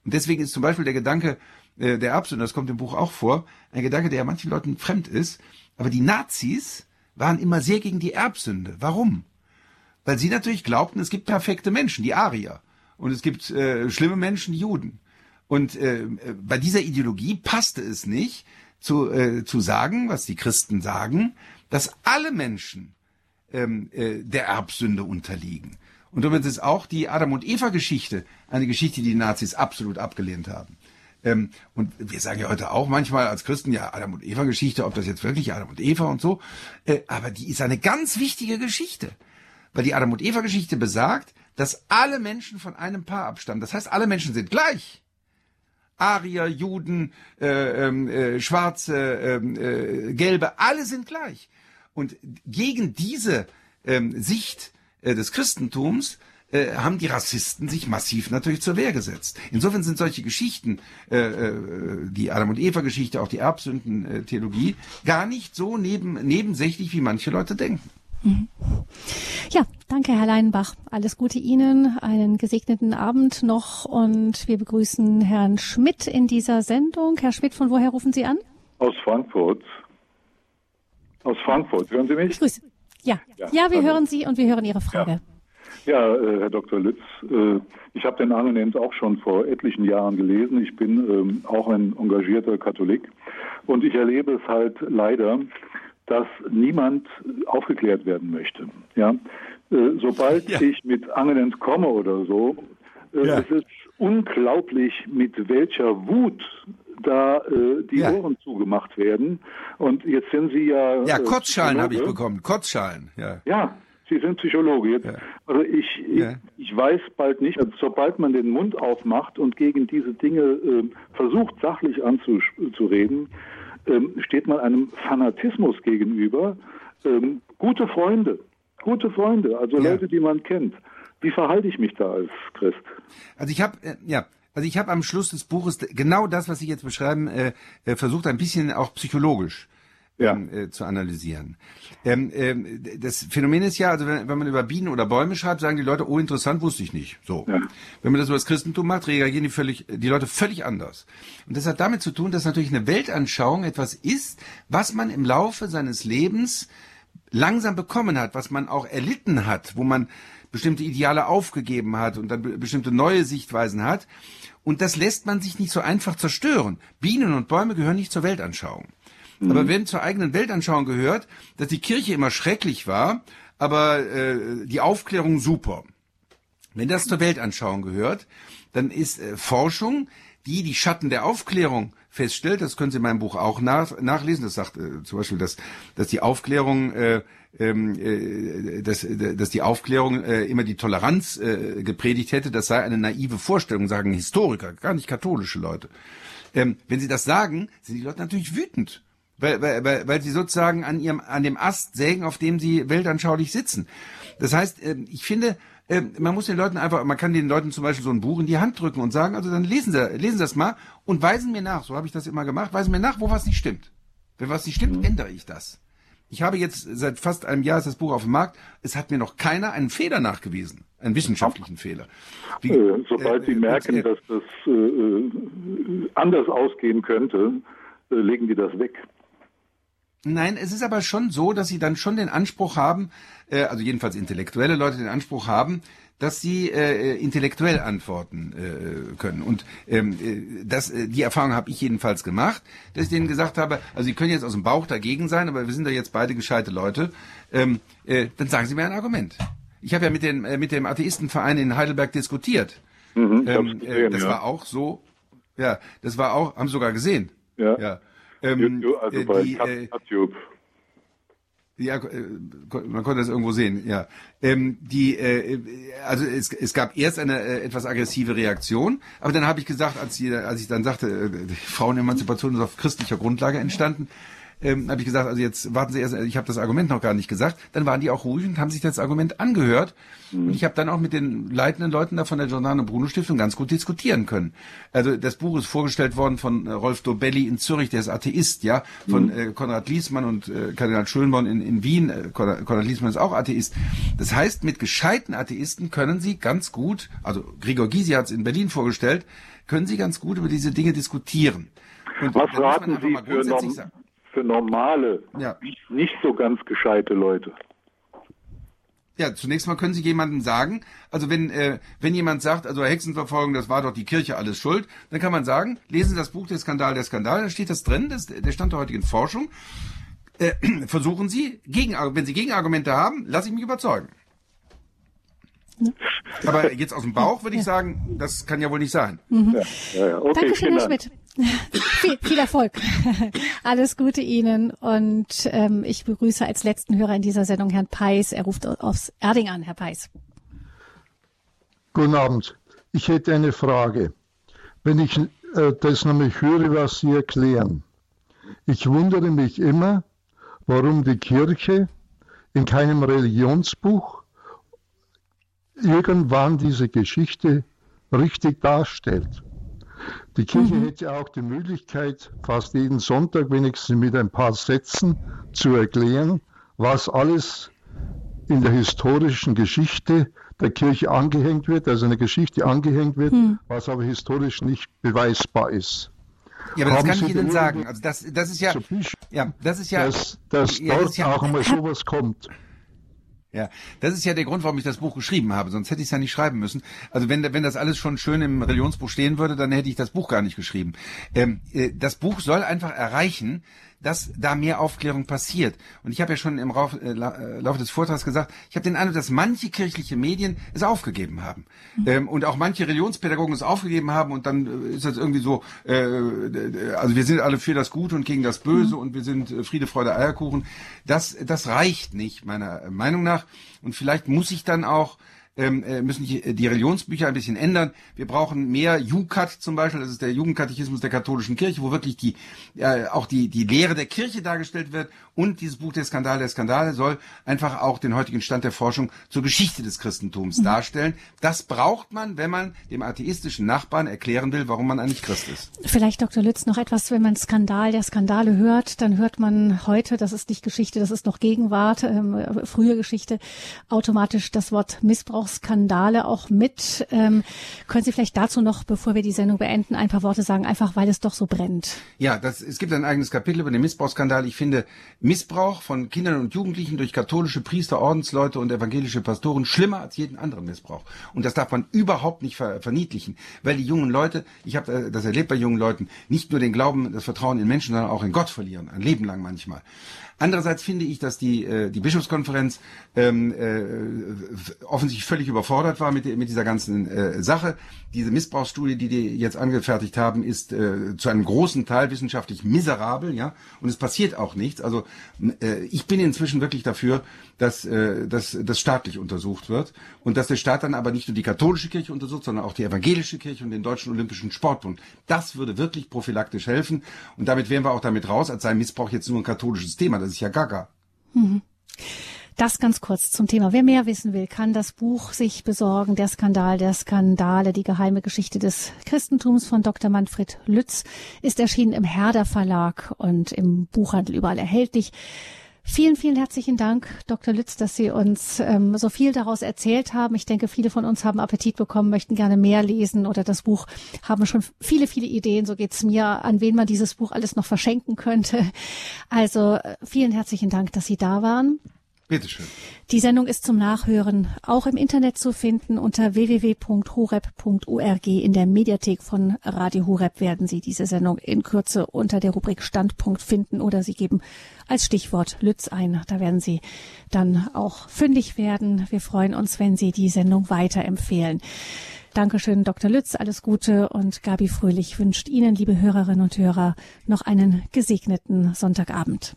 B: Und deswegen ist zum Beispiel der Gedanke äh, der Erbsünde, das kommt im Buch auch vor, ein Gedanke, der manchen Leuten fremd ist. Aber die Nazis waren immer sehr gegen die Erbsünde. Warum? Weil sie natürlich glaubten, es gibt perfekte Menschen, die Arier. Und es gibt äh, schlimme Menschen, die Juden. Und äh, bei dieser Ideologie passte es nicht, zu, äh, zu sagen, was die Christen sagen, dass alle Menschen ähm, äh, der Erbsünde unterliegen. Und übrigens ist auch die Adam und Eva Geschichte eine Geschichte, die die Nazis absolut abgelehnt haben. Ähm, und wir sagen ja heute auch manchmal als Christen, ja, Adam und Eva Geschichte, ob das jetzt wirklich Adam und Eva und so, äh, aber die ist eine ganz wichtige Geschichte. Weil die Adam und Eva Geschichte besagt, dass alle Menschen von einem Paar abstammen. Das heißt, alle Menschen sind gleich. Arier, Juden, äh, ähm, äh, Schwarze, ähm, äh, Gelbe, alle sind gleich. Und gegen diese ähm, Sicht äh, des Christentums äh, haben die Rassisten sich massiv natürlich zur Wehr gesetzt. Insofern sind solche Geschichten, äh, die Adam und Eva Geschichte, auch die Erbsündentheologie, gar nicht so neben, nebensächlich, wie manche Leute denken. Mhm.
A: Ja, danke, Herr Leinbach. Alles Gute Ihnen, einen gesegneten Abend noch und wir begrüßen Herrn Schmidt in dieser Sendung. Herr Schmidt, von woher rufen Sie an?
F: Aus Frankfurt. Aus Frankfurt. Hören Sie mich? Ich grüße.
A: Ja, ja, ja wir also, hören Sie und wir hören Ihre Frage.
F: Ja, ja äh, Herr Dr. Lütz, äh, ich habe den Angenehms auch schon vor etlichen Jahren gelesen. Ich bin ähm, auch ein engagierter Katholik und ich erlebe es halt leider, dass niemand aufgeklärt werden möchte. Ja, äh, sobald ja. ich mit Angelend komme oder so, äh, ja. es ist unglaublich, mit welcher Wut da äh, die ja. Ohren zugemacht werden. Und jetzt sind Sie ja.
B: Ja, äh, Kotzschalen habe ich bekommen. Kotzschalen, ja.
F: Ja, Sie sind Psychologe. Jetzt, ja. Also ich, ich, ich, weiß bald nicht, also sobald man den Mund aufmacht und gegen diese Dinge äh, versucht, sachlich anzureden, ähm, steht man einem Fanatismus gegenüber. Ähm, gute Freunde, gute Freunde, also ja. Leute, die man kennt. Wie verhalte ich mich da als Christ?
B: Also ich habe, äh, ja, also ich habe am Schluss des Buches genau das, was Sie jetzt beschreiben, äh, äh, versucht ein bisschen auch psychologisch ja. ähm, äh, zu analysieren. Ähm, ähm, das Phänomen ist ja, also wenn, wenn, man über Bienen oder Bäume schreibt, sagen die Leute, oh interessant, wusste ich nicht. So. Ja. Wenn man das über das Christentum macht, reagieren die völlig, die Leute völlig anders. Und das hat damit zu tun, dass natürlich eine Weltanschauung etwas ist, was man im Laufe seines Lebens langsam bekommen hat, was man auch erlitten hat, wo man bestimmte Ideale aufgegeben hat und dann bestimmte neue Sichtweisen hat. Und das lässt man sich nicht so einfach zerstören. Bienen und Bäume gehören nicht zur Weltanschauung. Mhm. Aber wenn zur eigenen Weltanschauung gehört, dass die Kirche immer schrecklich war, aber äh, die Aufklärung super. Wenn das zur Weltanschauung gehört, dann ist äh, Forschung, die die Schatten der Aufklärung feststellt, das können Sie in meinem Buch auch nach, nachlesen, das sagt äh, zum Beispiel, dass, dass die Aufklärung äh, ähm, äh, dass, dass die Aufklärung äh, immer die Toleranz äh, gepredigt hätte, das sei eine naive Vorstellung, sagen Historiker, gar nicht katholische Leute. Ähm, wenn sie das sagen, sind die Leute natürlich wütend. Weil, weil, weil sie sozusagen an ihrem, an dem Ast sägen, auf dem sie weltanschaulich sitzen. Das heißt, äh, ich finde, äh, man muss den Leuten einfach, man kann den Leuten zum Beispiel so ein Buch in die Hand drücken und sagen, also dann lesen Sie, lesen Sie das mal und weisen mir nach, so habe ich das immer gemacht, weisen mir nach, wo was nicht stimmt. Wenn was nicht stimmt, mhm. ändere ich das. Ich habe jetzt seit fast einem Jahr ist das Buch auf dem Markt. Es hat mir noch keiner einen Fehler nachgewiesen, einen wissenschaftlichen Fehler.
F: Wie, äh, sobald äh, Sie merken, äh, dass das äh, äh, anders ausgehen könnte, legen die das weg.
B: Nein, es ist aber schon so, dass sie dann schon den Anspruch haben, äh, also jedenfalls intellektuelle Leute den Anspruch haben, dass sie äh, intellektuell antworten äh, können. Und ähm, äh, das, äh, die Erfahrung habe ich jedenfalls gemacht, dass ich denen gesagt habe, also Sie können jetzt aus dem Bauch dagegen sein, aber wir sind da jetzt beide gescheite Leute. Ähm, äh, dann sagen Sie mir ein Argument. Ich habe ja mit, den, äh, mit dem Atheistenverein in Heidelberg diskutiert. Mhm, ähm, gesehen, äh, das ja. war auch so. Ja, das war auch, haben Sie sogar gesehen.
F: Ja. ja. Ähm, YouTube, also bei die, äh, YouTube.
B: Ja, äh, man konnte das irgendwo sehen, ja. Ähm, die, äh, also es, es gab erst eine äh, etwas aggressive Reaktion, aber dann habe ich gesagt, als, die, als ich dann sagte, äh, Frauenemanzipation ist auf christlicher Grundlage entstanden, ähm, habe ich gesagt, also jetzt warten Sie erst, ich habe das Argument noch gar nicht gesagt. Dann waren die auch ruhig und haben sich das Argument angehört. Mhm. Und ich habe dann auch mit den leitenden Leuten da von der Giordano Bruno Stiftung ganz gut diskutieren können. Also das Buch ist vorgestellt worden von äh, Rolf Dobelli in Zürich, der ist Atheist, ja, von mhm. äh, Konrad Liesmann und äh, Kardinal Schönborn in, in Wien. Äh, Konrad, Konrad Liesmann ist auch Atheist. Das heißt, mit gescheiten Atheisten können Sie ganz gut, also Gregor Gysi hat es in Berlin vorgestellt, können Sie ganz gut über diese Dinge diskutieren.
F: Und Was raten Sie für, norm für normale, ja. nicht, nicht so ganz gescheite Leute?
B: Ja, zunächst mal können Sie jemandem sagen, also wenn, äh, wenn jemand sagt, also Hexenverfolgung, das war doch die Kirche alles schuld, dann kann man sagen, lesen Sie das Buch Der Skandal, der Skandal, da steht das drin, das, der Stand der heutigen Forschung. Äh, versuchen Sie, gegen, wenn Sie Gegenargumente haben, lasse ich mich überzeugen. Aber jetzt aus dem Bauch würde ich sagen, das kann ja wohl nicht sein.
A: Mhm. Ja, ja, okay, Dankeschön, Herr Schmidt. viel, viel Erfolg. Alles Gute Ihnen. Und ähm, ich begrüße als letzten Hörer in dieser Sendung Herrn Peis. Er ruft aus Erding an, Herr Peis.
G: Guten Abend. Ich hätte eine Frage. Wenn ich äh, das nämlich höre, was Sie erklären. Ich wundere mich immer, warum die Kirche in keinem Religionsbuch irgendwann diese Geschichte richtig darstellt. Die Kirche mhm. hätte auch die Möglichkeit, fast jeden Sonntag wenigstens mit ein paar Sätzen zu erklären, was alles in der historischen Geschichte der Kirche angehängt wird, also eine Geschichte angehängt wird, mhm. was aber historisch nicht beweisbar ist.
B: Ja, aber Haben das kann ich Ihnen sagen. Also das, das ist ja, ja, das ist ja,
G: dass, dass ja, dort das ja, auch einmal sowas kommt.
B: Ja, das ist ja der Grund, warum ich das Buch geschrieben habe. Sonst hätte ich es ja nicht schreiben müssen. Also wenn, wenn das alles schon schön im Religionsbuch stehen würde, dann hätte ich das Buch gar nicht geschrieben. Ähm, äh, das Buch soll einfach erreichen, dass da mehr Aufklärung passiert. Und ich habe ja schon im Rauf, äh, äh, Laufe des Vortrags gesagt, ich habe den Eindruck, dass manche kirchliche Medien es aufgegeben haben. Mhm. Ähm, und auch manche Religionspädagogen es aufgegeben haben und dann äh, ist das irgendwie so, äh, also wir sind alle für das Gute und gegen das Böse mhm. und wir sind äh, Friede, Freude, Eierkuchen. Das, das reicht nicht, meiner Meinung nach. Und vielleicht muss ich dann auch ähm, äh, müssen die, die Religionsbücher ein bisschen ändern. Wir brauchen mehr Jukat zum Beispiel, das ist der Jugendkatechismus der katholischen Kirche, wo wirklich die äh, auch die die Lehre der Kirche dargestellt wird. Und dieses Buch der Skandale der Skandale soll einfach auch den heutigen Stand der Forschung zur Geschichte des Christentums mhm. darstellen. Das braucht man, wenn man dem atheistischen Nachbarn erklären will, warum man eigentlich Christ ist.
A: Vielleicht, Dr. Lütz, noch etwas, wenn man Skandal der Skandale hört, dann hört man heute, das ist nicht Geschichte, das ist noch Gegenwart, ähm, frühe Geschichte, automatisch das Wort Missbrauch Missbrauchsskandale auch mit. Ähm, können Sie vielleicht dazu noch, bevor wir die Sendung beenden, ein paar Worte sagen, einfach weil es doch so brennt?
B: Ja, das, es gibt ein eigenes Kapitel über den Missbrauchsskandal. Ich finde Missbrauch von Kindern und Jugendlichen durch katholische Priester, Ordensleute und evangelische Pastoren schlimmer als jeden anderen Missbrauch. Und das darf man überhaupt nicht ver verniedlichen, weil die jungen Leute, ich habe äh, das erlebt bei jungen Leuten, nicht nur den Glauben, das Vertrauen in Menschen, sondern auch in Gott verlieren, ein Leben lang manchmal. Andererseits finde ich, dass die, äh, die Bischofskonferenz ähm, äh, offensichtlich völlig überfordert war mit, mit dieser ganzen äh, Sache. Diese Missbrauchsstudie, die die jetzt angefertigt haben, ist äh, zu einem großen Teil wissenschaftlich miserabel, ja, und es passiert auch nichts. Also äh, ich bin inzwischen wirklich dafür, dass, äh, dass das staatlich untersucht wird und dass der Staat dann aber nicht nur die katholische Kirche untersucht, sondern auch die evangelische Kirche und den Deutschen Olympischen Sportbund. Das würde wirklich prophylaktisch helfen und damit wären wir auch damit raus, als sei Missbrauch jetzt nur ein katholisches Thema das ist ja gaga. Mhm.
A: Das ganz kurz zum Thema. Wer mehr wissen will, kann das Buch sich besorgen. Der Skandal der Skandale, die geheime Geschichte des Christentums von Dr. Manfred Lütz ist erschienen im Herder Verlag und im Buchhandel überall erhältlich. Vielen, vielen herzlichen Dank, Dr. Lütz, dass Sie uns ähm, so viel daraus erzählt haben. Ich denke, viele von uns haben Appetit bekommen, möchten gerne mehr lesen oder das Buch haben schon viele, viele Ideen. So geht's mir, an wen man dieses Buch alles noch verschenken könnte. Also äh, vielen herzlichen Dank, dass Sie da waren.
B: Bitteschön.
A: Die Sendung ist zum Nachhören auch im Internet zu finden. Unter www.horeb.org in der Mediathek von Radio Horeb werden Sie diese Sendung in Kürze unter der Rubrik Standpunkt finden oder Sie geben als Stichwort Lütz ein. Da werden Sie dann auch fündig werden. Wir freuen uns, wenn Sie die Sendung weiterempfehlen. Dankeschön, Dr. Lütz. Alles Gute und Gabi Fröhlich wünscht Ihnen, liebe Hörerinnen und Hörer, noch einen gesegneten Sonntagabend.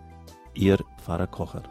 H: Ihr Pfarrer Kocher.